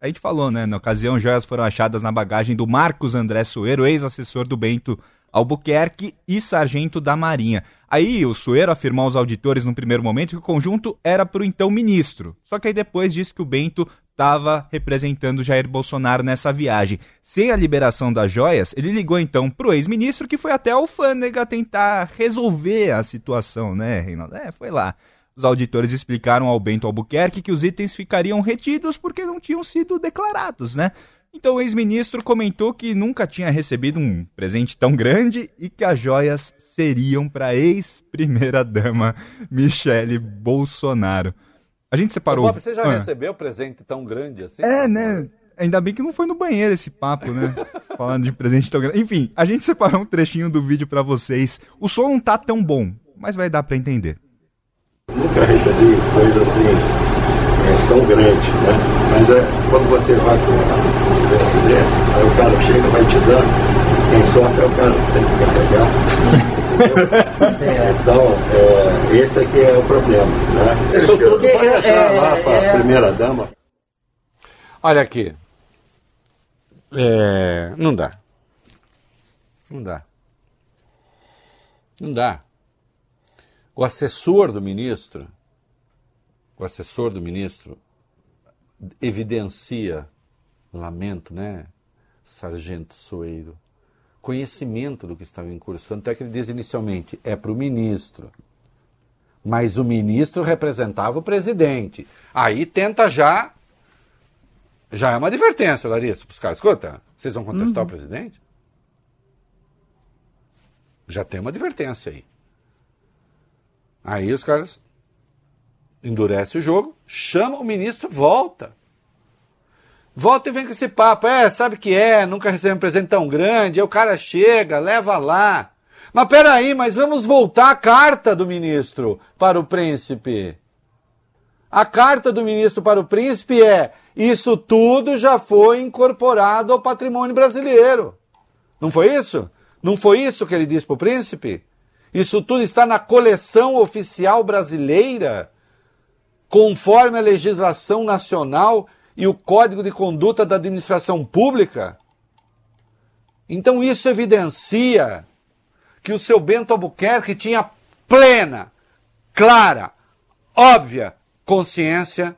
A gente falou, né? Na ocasião, joias foram achadas na bagagem do Marcos André Soeiro, ex-assessor do Bento Albuquerque e sargento da Marinha. Aí o Sueiro afirmou aos auditores no primeiro momento que o conjunto era para o então ministro. Só que aí depois disse que o Bento estava representando Jair Bolsonaro nessa viagem. Sem a liberação das joias, ele ligou então para o ex-ministro que foi até a alfândega tentar resolver a situação, né, Reinaldo? É, foi lá. Os auditores explicaram ao Bento Albuquerque que os itens ficariam retidos porque não tinham sido declarados, né? Então o ex-ministro comentou que nunca tinha recebido um presente tão grande e que as joias seriam para a ex-primeira-dama Michele Bolsonaro. A gente separou. Bob, você já ah. recebeu presente tão grande assim? É, né? Ainda bem que não foi no banheiro esse papo, né? Falando de presente tão grande. Enfim, a gente separou um trechinho do vídeo para vocês. O som não tá tão bom, mas vai dar para entender. Recebi coisa assim é, tão grande, né? Mas é, quando você vai para um evento desse, aí o cara chega, vai te dando, quem sofre é o cara que tem que carregar. Então, é, esse aqui é o problema. Né? Isso tudo vai entrar lá para a primeira dama. Olha aqui. É, não dá. Não dá. Não dá. O assessor do ministro, o assessor do ministro evidencia, lamento, né, Sargento Soeiro, conhecimento do que estava em curso. Tanto é que ele diz inicialmente, é para o ministro. Mas o ministro representava o presidente. Aí tenta já. Já é uma advertência, Larissa, para os caras. Escuta, vocês vão contestar Uhum. o presidente? Já tem uma advertência aí. Aí os caras endurecem o jogo, chama o ministro, volta. Volta e vem com esse papo. É, sabe que é, nunca recebeu um presente tão grande. Aí o cara chega, leva lá. Mas peraí, mas vamos voltar à carta do ministro para o príncipe. A carta do ministro para o príncipe é: isso tudo já foi incorporado ao patrimônio brasileiro. Não foi isso? Não foi isso que ele disse para o príncipe? Isso tudo está na coleção oficial brasileira, conforme a legislação nacional e o Código de Conduta da Administração Pública? Então isso evidencia que o seu Bento Albuquerque tinha plena, clara, óbvia consciência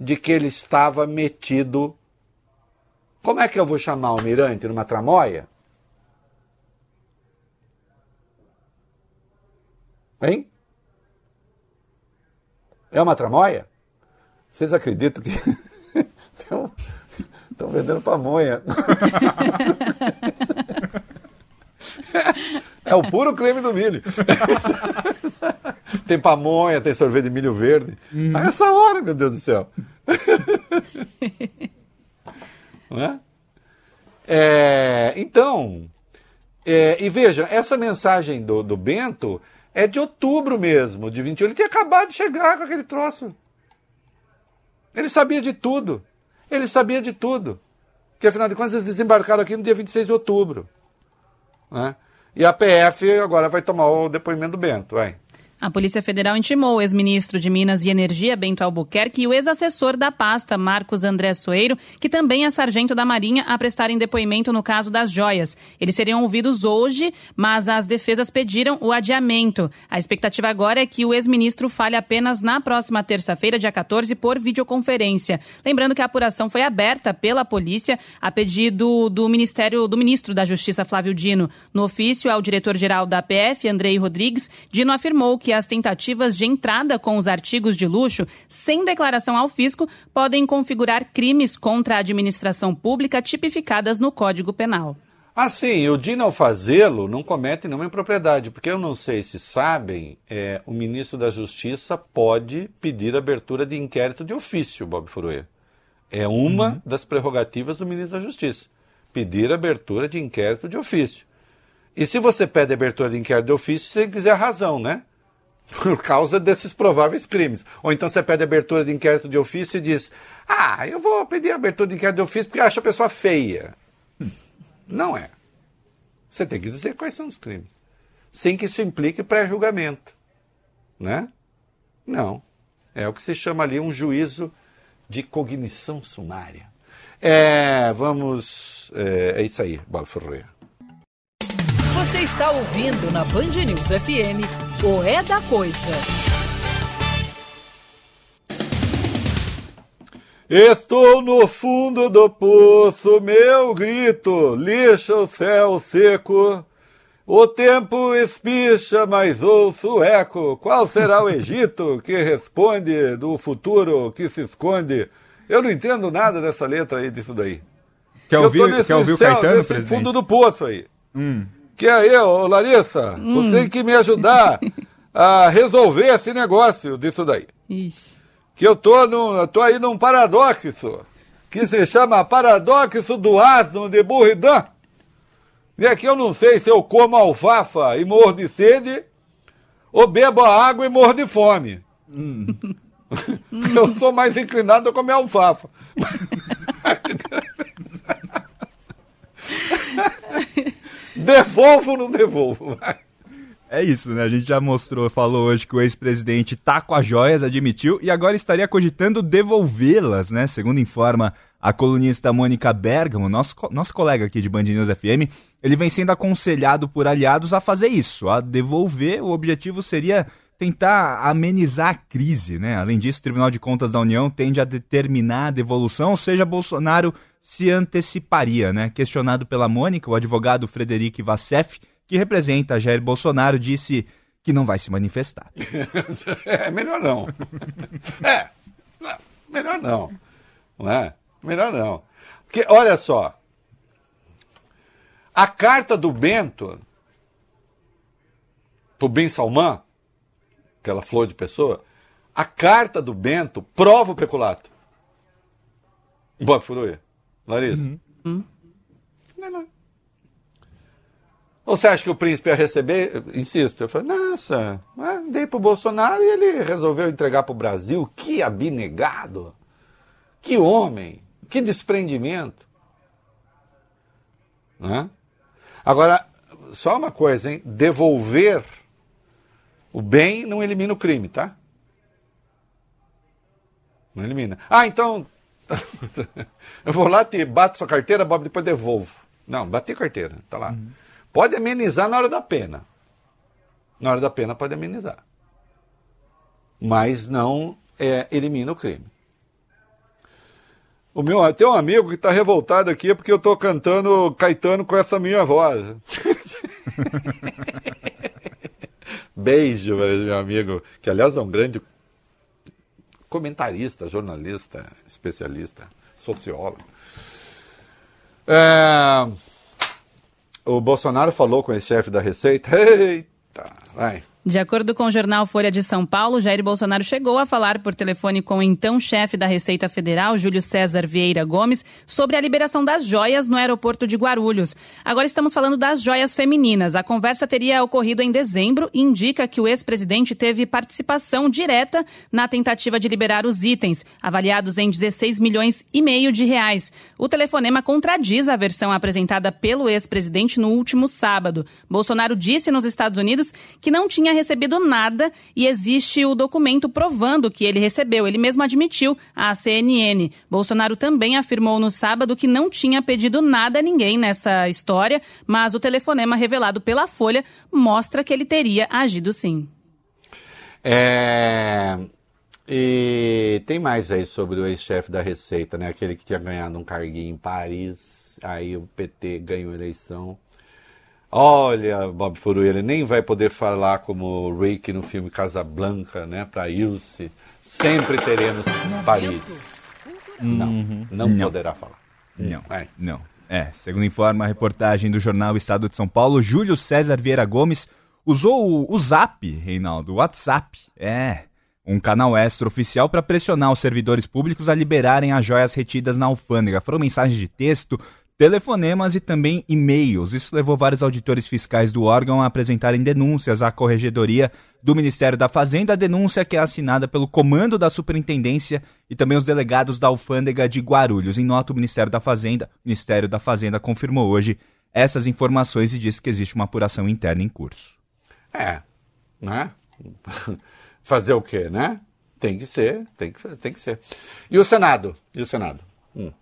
de que ele estava metido. Como é que eu vou chamar o Mirante numa tramóia? Hein? É uma tramóia? Vocês acreditam que estão vendendo pamonha? É o puro creme do milho. tem pamonha, tem sorvete de milho verde. A essa hora, meu Deus do céu. É? É, então, é, e veja, essa mensagem do, do Bento é de outubro mesmo, de 21. Ele tinha acabado de chegar com aquele troço. Ele sabia de tudo. Ele sabia de tudo. Porque afinal de contas eles desembarcaram aqui no dia 26 de outubro. Né? E a PF agora vai tomar o depoimento do Bento. Vai. A Polícia Federal intimou o ex-ministro de Minas e Energia, Bento Albuquerque, e o ex-assessor da pasta, Marcos André Soeiro, que também é sargento da Marinha, a prestarem depoimento no caso das joias. Eles seriam ouvidos hoje, mas as defesas pediram o adiamento. A expectativa agora é que o ex-ministro fale apenas na próxima terça-feira, dia 14, por videoconferência. Lembrando que a apuração foi aberta pela polícia a pedido do Ministério do Ministro da Justiça, Flávio Dino. No ofício ao diretor-geral da PF, Andrei Rodrigues, Dino afirmou que as tentativas de entrada com os artigos de luxo, sem declaração ao fisco, podem configurar crimes contra a administração pública tipificadas no Código Penal. Assim, o Dino ao fazê-lo não comete nenhuma impropriedade, porque eu não sei se sabem, é, o ministro da Justiça pode pedir abertura de inquérito de ofício, Bob Furuê. É uma das prerrogativas do ministro da Justiça, pedir abertura de inquérito de ofício. E se você pede abertura de inquérito de ofício, você quiser razão, né? Por causa desses prováveis crimes. Ou então você pede abertura de inquérito de ofício e diz: Ah, eu vou pedir abertura de inquérito de ofício porque acho a pessoa feia. Não é. Você tem que dizer quais são os crimes. Sem que isso implique pré-julgamento. Né? Não. É o que se chama ali um juízo de cognição sumária. É, vamos. É, é isso aí, Bob Ferreira. Você está ouvindo na Band News FM o É da Coisa. Estou no fundo do poço, meu grito lixa o céu seco. O tempo espicha, mas ouço o eco. Qual será o Egito que responde do futuro que se esconde? Eu não entendo nada dessa letra aí, disso daí. Quer Eu ouvir, tô nesse quer ouvir o céu, Caetano, nesse presidente? fundo do poço aí. Hum. Que aí, ô Larissa, Hum. você tem que me ajudar a resolver esse negócio disso daí. Ixi. Que eu tô, num, eu tô aí num paradoxo, que se chama paradoxo do asno de Burridã. E aqui eu não sei se eu como alfafa e morro de sede, ou bebo a água e morro de fome. eu sou mais inclinado a comer alfafa. devolvo ou não devolvo? É isso, né? A gente já mostrou, falou hoje que o ex-presidente tá com as joias, admitiu, e agora estaria cogitando devolvê-las, né? Segundo informa a colunista Mônica Bergamo, nosso, nosso colega aqui de Band News FM, ele vem sendo aconselhado por aliados a fazer isso, a devolver. O objetivo seria tentar amenizar a crise, né? Além disso, o Tribunal de Contas da União tende a determinar a devolução, ou seja, Bolsonaro se anteciparia, né? Questionado pela Mônica, o advogado Frederic Vassef, que representa Jair Bolsonaro, disse que não vai se manifestar. é, melhor não. É, melhor não. Não é? Melhor não. Porque, olha só, a carta do Bento pro Ben Salman, aquela flor de pessoa, a carta do Bento prova o peculato. Bob Furuia. Larissa. Uhum. Hum. Não, não. Ou você acha que o príncipe ia receber? Insisto, eu falei, nossa, dei pro Bolsonaro e ele resolveu entregar pro Brasil. Que abnegado! Que homem! Que desprendimento! Né? Agora, só uma coisa, hein? Devolver o bem não elimina o crime, tá? Não elimina. Ah, então. eu vou lá, te bato sua carteira, Bob, depois devolvo. Não, bati a carteira, tá lá. Uhum. Pode amenizar na hora da pena. Na hora da pena pode amenizar. Mas não é, elimina o crime. O meu, tem um amigo que está revoltado aqui porque eu estou cantando Caetano com essa minha voz. Beijo, meu amigo, que aliás é um grande comentarista, jornalista, especialista, sociólogo. É, o Bolsonaro falou com esse chefe da Receita. Eita, vai. De acordo com o jornal Folha de São Paulo, Jair Bolsonaro chegou a falar por telefone com o então chefe da Receita Federal, Júlio César Vieira Gomes, sobre a liberação das joias no aeroporto de Guarulhos. Agora estamos falando das joias femininas. A conversa teria ocorrido em dezembro e indica que o ex-presidente teve participação direta na tentativa de liberar os itens, avaliados em 16 milhões e meio de reais. O telefonema contradiz a versão apresentada pelo ex-presidente no último sábado. Bolsonaro disse nos Estados Unidos que não tinha recebido nada e existe o documento provando que ele recebeu. Ele mesmo admitiu à CNN. Bolsonaro também afirmou no sábado que não tinha pedido nada a ninguém nessa história, mas o telefonema revelado pela Folha mostra que ele teria agido sim. É... E tem mais aí sobre o ex-chefe da Receita, né? Aquele que tinha ganhado um carguinho em Paris, aí o PT ganhou eleição. Olha, Bob Furu, ele nem vai poder falar como o Rick no filme Casablanca, né? Para Ilse. Sempre teremos Paris. Não, Uhum. não, Não. poderá falar. Não, É. não. É, segundo informa a reportagem do jornal Estado de São Paulo, Júlio César Vieira Gomes usou o, o Zap, Reinaldo, o WhatsApp. É, um canal extra oficial para pressionar os servidores públicos a liberarem as joias retidas na alfândega. Foram mensagens de texto, telefonemas e também e-mails. Isso levou vários auditores fiscais do órgão a apresentarem denúncias à corregedoria do Ministério da Fazenda, denúncia que é assinada pelo comando da Superintendência e também os delegados da alfândega de Guarulhos. Em nota, o Ministério da Fazenda, Ministério da Fazenda confirmou hoje essas informações e disse que existe uma apuração interna em curso. É, né? Fazer o quê, né? Tem que ser, tem que, tem que ser. E o Senado? E o Senado? Hum.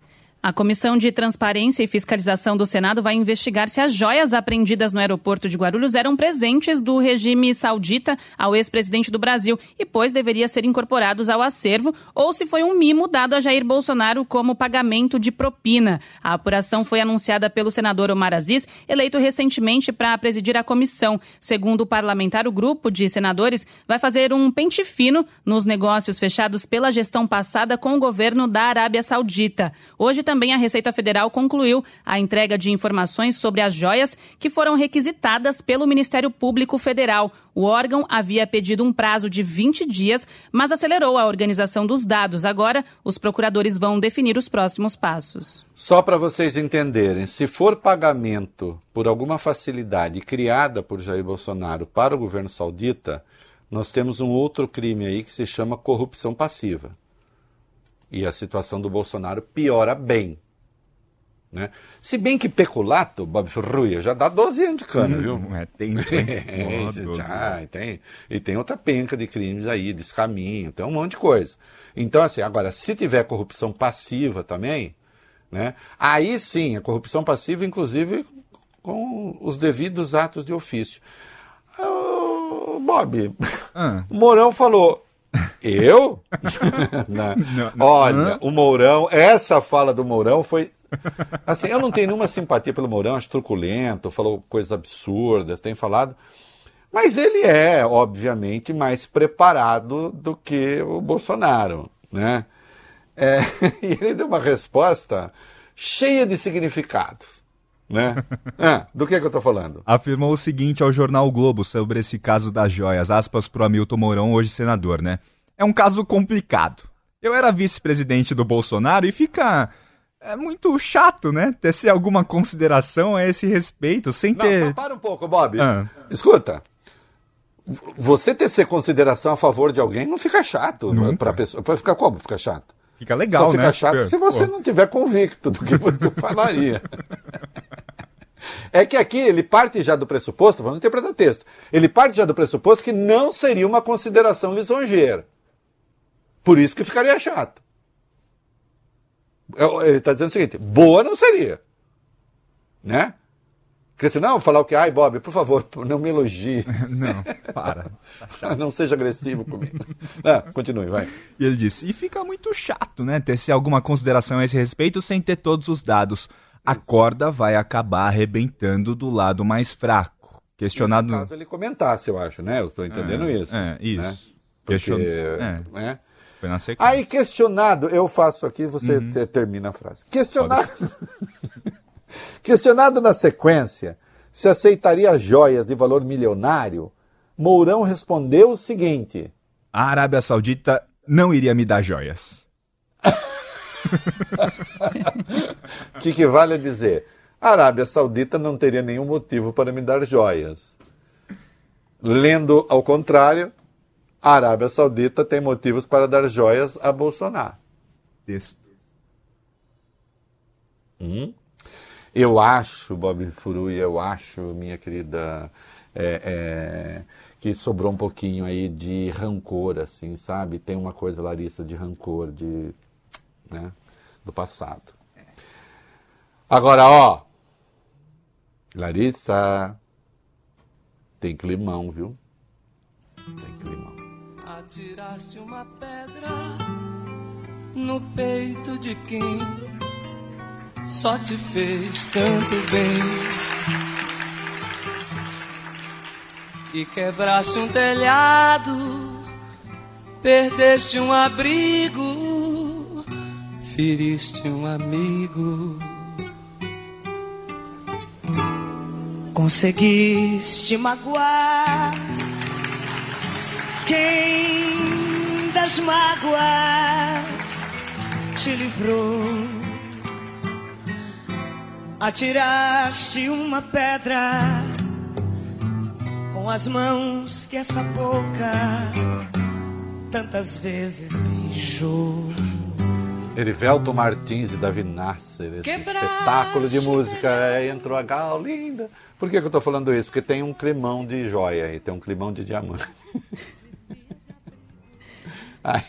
A Comissão de Transparência e Fiscalização do Senado vai investigar se as joias apreendidas no aeroporto de Guarulhos eram presentes do regime saudita ao ex-presidente do Brasil e, pois, deveria ser incorporados ao acervo ou se foi um mimo dado a Jair Bolsonaro como pagamento de propina. A apuração foi anunciada pelo senador Omar Aziz, eleito recentemente para presidir a comissão. Segundo o parlamentar, o grupo de senadores vai fazer um pente fino nos negócios fechados pela gestão passada com o governo da Arábia Saudita. Hoje também a Receita Federal concluiu a entrega de informações sobre as joias que foram requisitadas pelo Ministério Público Federal. O órgão havia pedido um prazo de 20 dias, mas acelerou a organização dos dados. Agora, os procuradores vão definir os próximos passos. Só para vocês entenderem, se for pagamento por alguma facilidade criada por Jair Bolsonaro para o governo saudita, nós temos um outro crime aí que se chama corrupção passiva. E a situação do Bolsonaro piora bem. Né? Se bem que peculato, Bob Ferruia, já dá 12 anos de cana, viu? É, tem, tem. É, Ó, 12 já, e tem, e tem outra penca de crimes aí, descaminho, tem um monte de coisa. Então, assim, agora, se tiver corrupção passiva também, né? Aí sim, a corrupção passiva, inclusive, com os devidos atos de ofício. Ô, Bob, Ah. o Mourão falou. Eu? Não. Olha, o Mourão, essa fala do Mourão foi. Assim, eu não tenho nenhuma simpatia pelo Mourão, acho truculento, falou coisas absurdas, tem falado. Mas ele é, obviamente, mais preparado do que o Bolsonaro, né? É, e ele deu uma resposta cheia de significados, né? Ah, do que, que eu estou falando? Afirmou o seguinte ao jornal o Globo sobre esse caso das joias, aspas pro Hamilton Mourão, hoje senador, né? É um caso complicado. Eu era vice-presidente do Bolsonaro e fica é muito chato, né? Ter se alguma consideração a esse respeito, sem Não, ter. só para um pouco, Bob. Ah. Escuta. Você ter ser consideração a favor de alguém não fica chato para pessoa. Pode ficar como? Fica chato. Fica legal, Só fica né? chato se você não tiver convicto do que você falaria. É que aqui ele parte já do pressuposto, vamos interpretar o texto. Ele parte já do pressuposto que não seria uma consideração lisonjeira. Por isso que ficaria chato. Eu- Ele está dizendo o seguinte: boa não seria. Né? Porque senão falar o que, ai, Bob, por favor, não me elogie. Não, para. não seja agressivo comigo. Ah, continue, vai. E ele disse: e fica muito chato, né? Ter se alguma consideração a esse respeito sem ter todos os dados. A corda vai acabar arrebentando do lado mais fraco. Questionado. Caso ele comentasse, eu acho, né? Eu estou entendendo É, isso. é, isso. Né? Porque, Question- é. né? Foi na sequência. Aí, questionado, eu faço aqui, você Uhum. te- termina a frase. Questionado, questionado na sequência se aceitaria joias de valor milionário, Mourão respondeu o seguinte: A Arábia Saudita não iria me dar joias. O que, que vale a dizer? A Arábia Saudita não teria nenhum motivo para me dar joias. Lendo ao contrário, a Arábia Saudita tem motivos para dar joias a Bolsonaro. Texto. Hum? Eu acho, Bob Furui, eu acho, minha querida, é, é, que sobrou um pouquinho aí de rancor, assim, sabe? Tem uma coisa, Larissa, de rancor de, né, do passado. Agora, ó, Larissa, tem climão, viu? Tem climão. Atiraste uma pedra no peito de quem só te fez tanto bem. E quebraste um telhado, perdeste um abrigo, feriste um amigo. Conseguiste magoar quem das mágoas te livrou. Atiraste uma pedra com as mãos que essa boca tantas vezes beijou. Erivelto Martins e Davi Nasser, esse espetáculo de música. É, entrou a gal linda. Por que, que eu estou falando isso? Porque tem um climão de joia aí, tem um climão de diamante.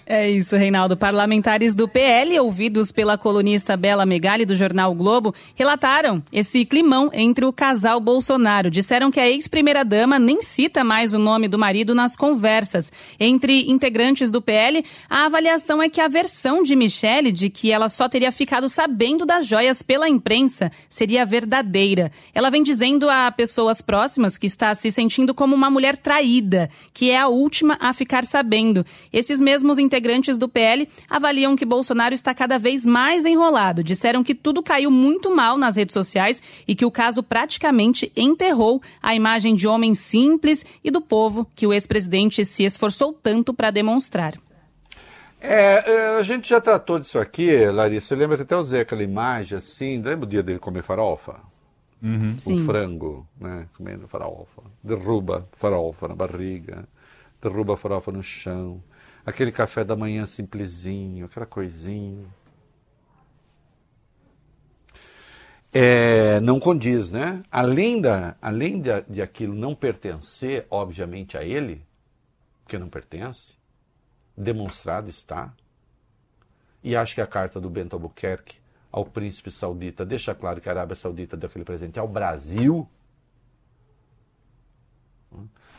É isso, Reinaldo. Parlamentares do PL, ouvidos pela colunista Bela Megali do jornal o Globo, relataram esse climão entre o casal Bolsonaro. Disseram que a ex-primeira-dama nem cita mais o nome do marido nas conversas. Entre integrantes do PL, a avaliação é que a versão de Michele de que ela só teria ficado sabendo das joias pela imprensa seria verdadeira. Ela vem dizendo a pessoas próximas que está se sentindo como uma mulher traída, que é a última a ficar sabendo. Esses mesmos integrantes do PL avaliam que Bolsonaro está cada vez mais enrolado. Disseram que tudo caiu muito mal nas redes sociais e que o caso praticamente enterrou a imagem de homem simples e do povo que o ex-presidente se esforçou tanto para demonstrar. É, é, a gente já tratou disso aqui, Larissa. Lembra que até eu usei aquela imagem assim, lembra o dia dele comer farofa? Uhum. O Sim. frango, né? Comendo farofa. Derruba farofa na barriga, derruba farofa no chão. Aquele café da manhã simplesinho, aquela coisinha. é, não condiz, né? Além, da, além de, de aquilo não pertencer, obviamente, a ele, porque não pertence, demonstrado está. E acho que a carta do Bento Albuquerque ao príncipe saudita deixa claro que a Arábia Saudita deu aquele presente ao Brasil.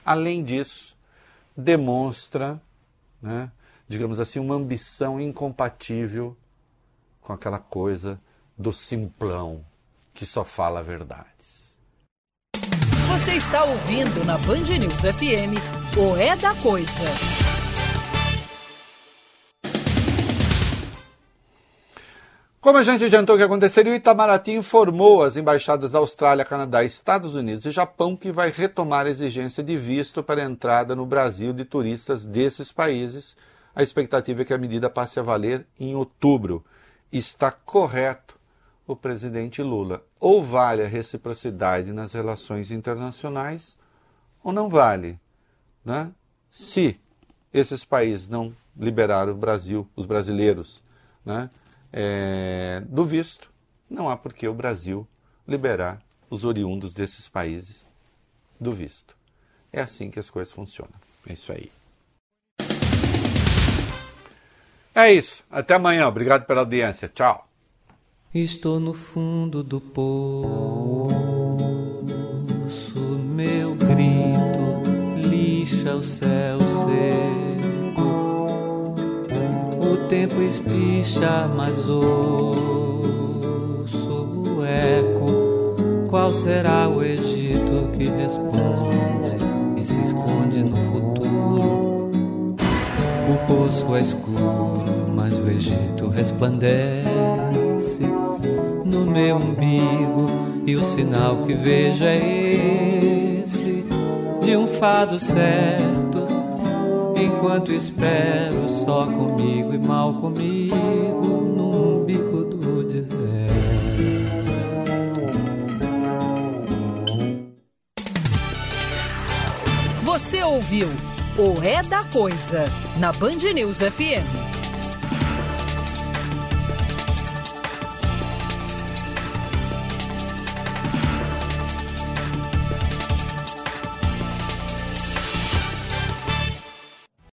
Além disso, demonstra, né, digamos assim, uma ambição incompatível com aquela coisa do simplão que só fala verdades. Você está ouvindo na Band News FM o É da Coisa. Como a gente adiantou que aconteceria, o Itamaraty informou as embaixadas da Austrália, Canadá, Estados Unidos e Japão que vai retomar a exigência de visto para a entrada no Brasil de turistas desses países. A expectativa é que a medida passe a valer em outubro. Está correto o presidente Lula. Ou vale a reciprocidade nas relações internacionais, ou não vale. Né? Se esses países não liberaram o Brasil, os brasileiros, né? É, do visto, não há por que o Brasil liberar os oriundos desses países do visto. É assim que as coisas funcionam. É isso aí. É isso. Até amanhã. Obrigado pela audiência. Tchau. Estou no fundo do poço, meu grito lixa o céu tempo espicha, mas ouço o eco. Qual será o Egito que responde e se esconde no futuro? O poço é escuro, mas o Egito resplandece no meu umbigo e o sinal que vejo é esse de um fado certo. Enquanto espero só comigo e mal comigo no umbigo do deserto. Você ouviu o É da Coisa na Band News FM.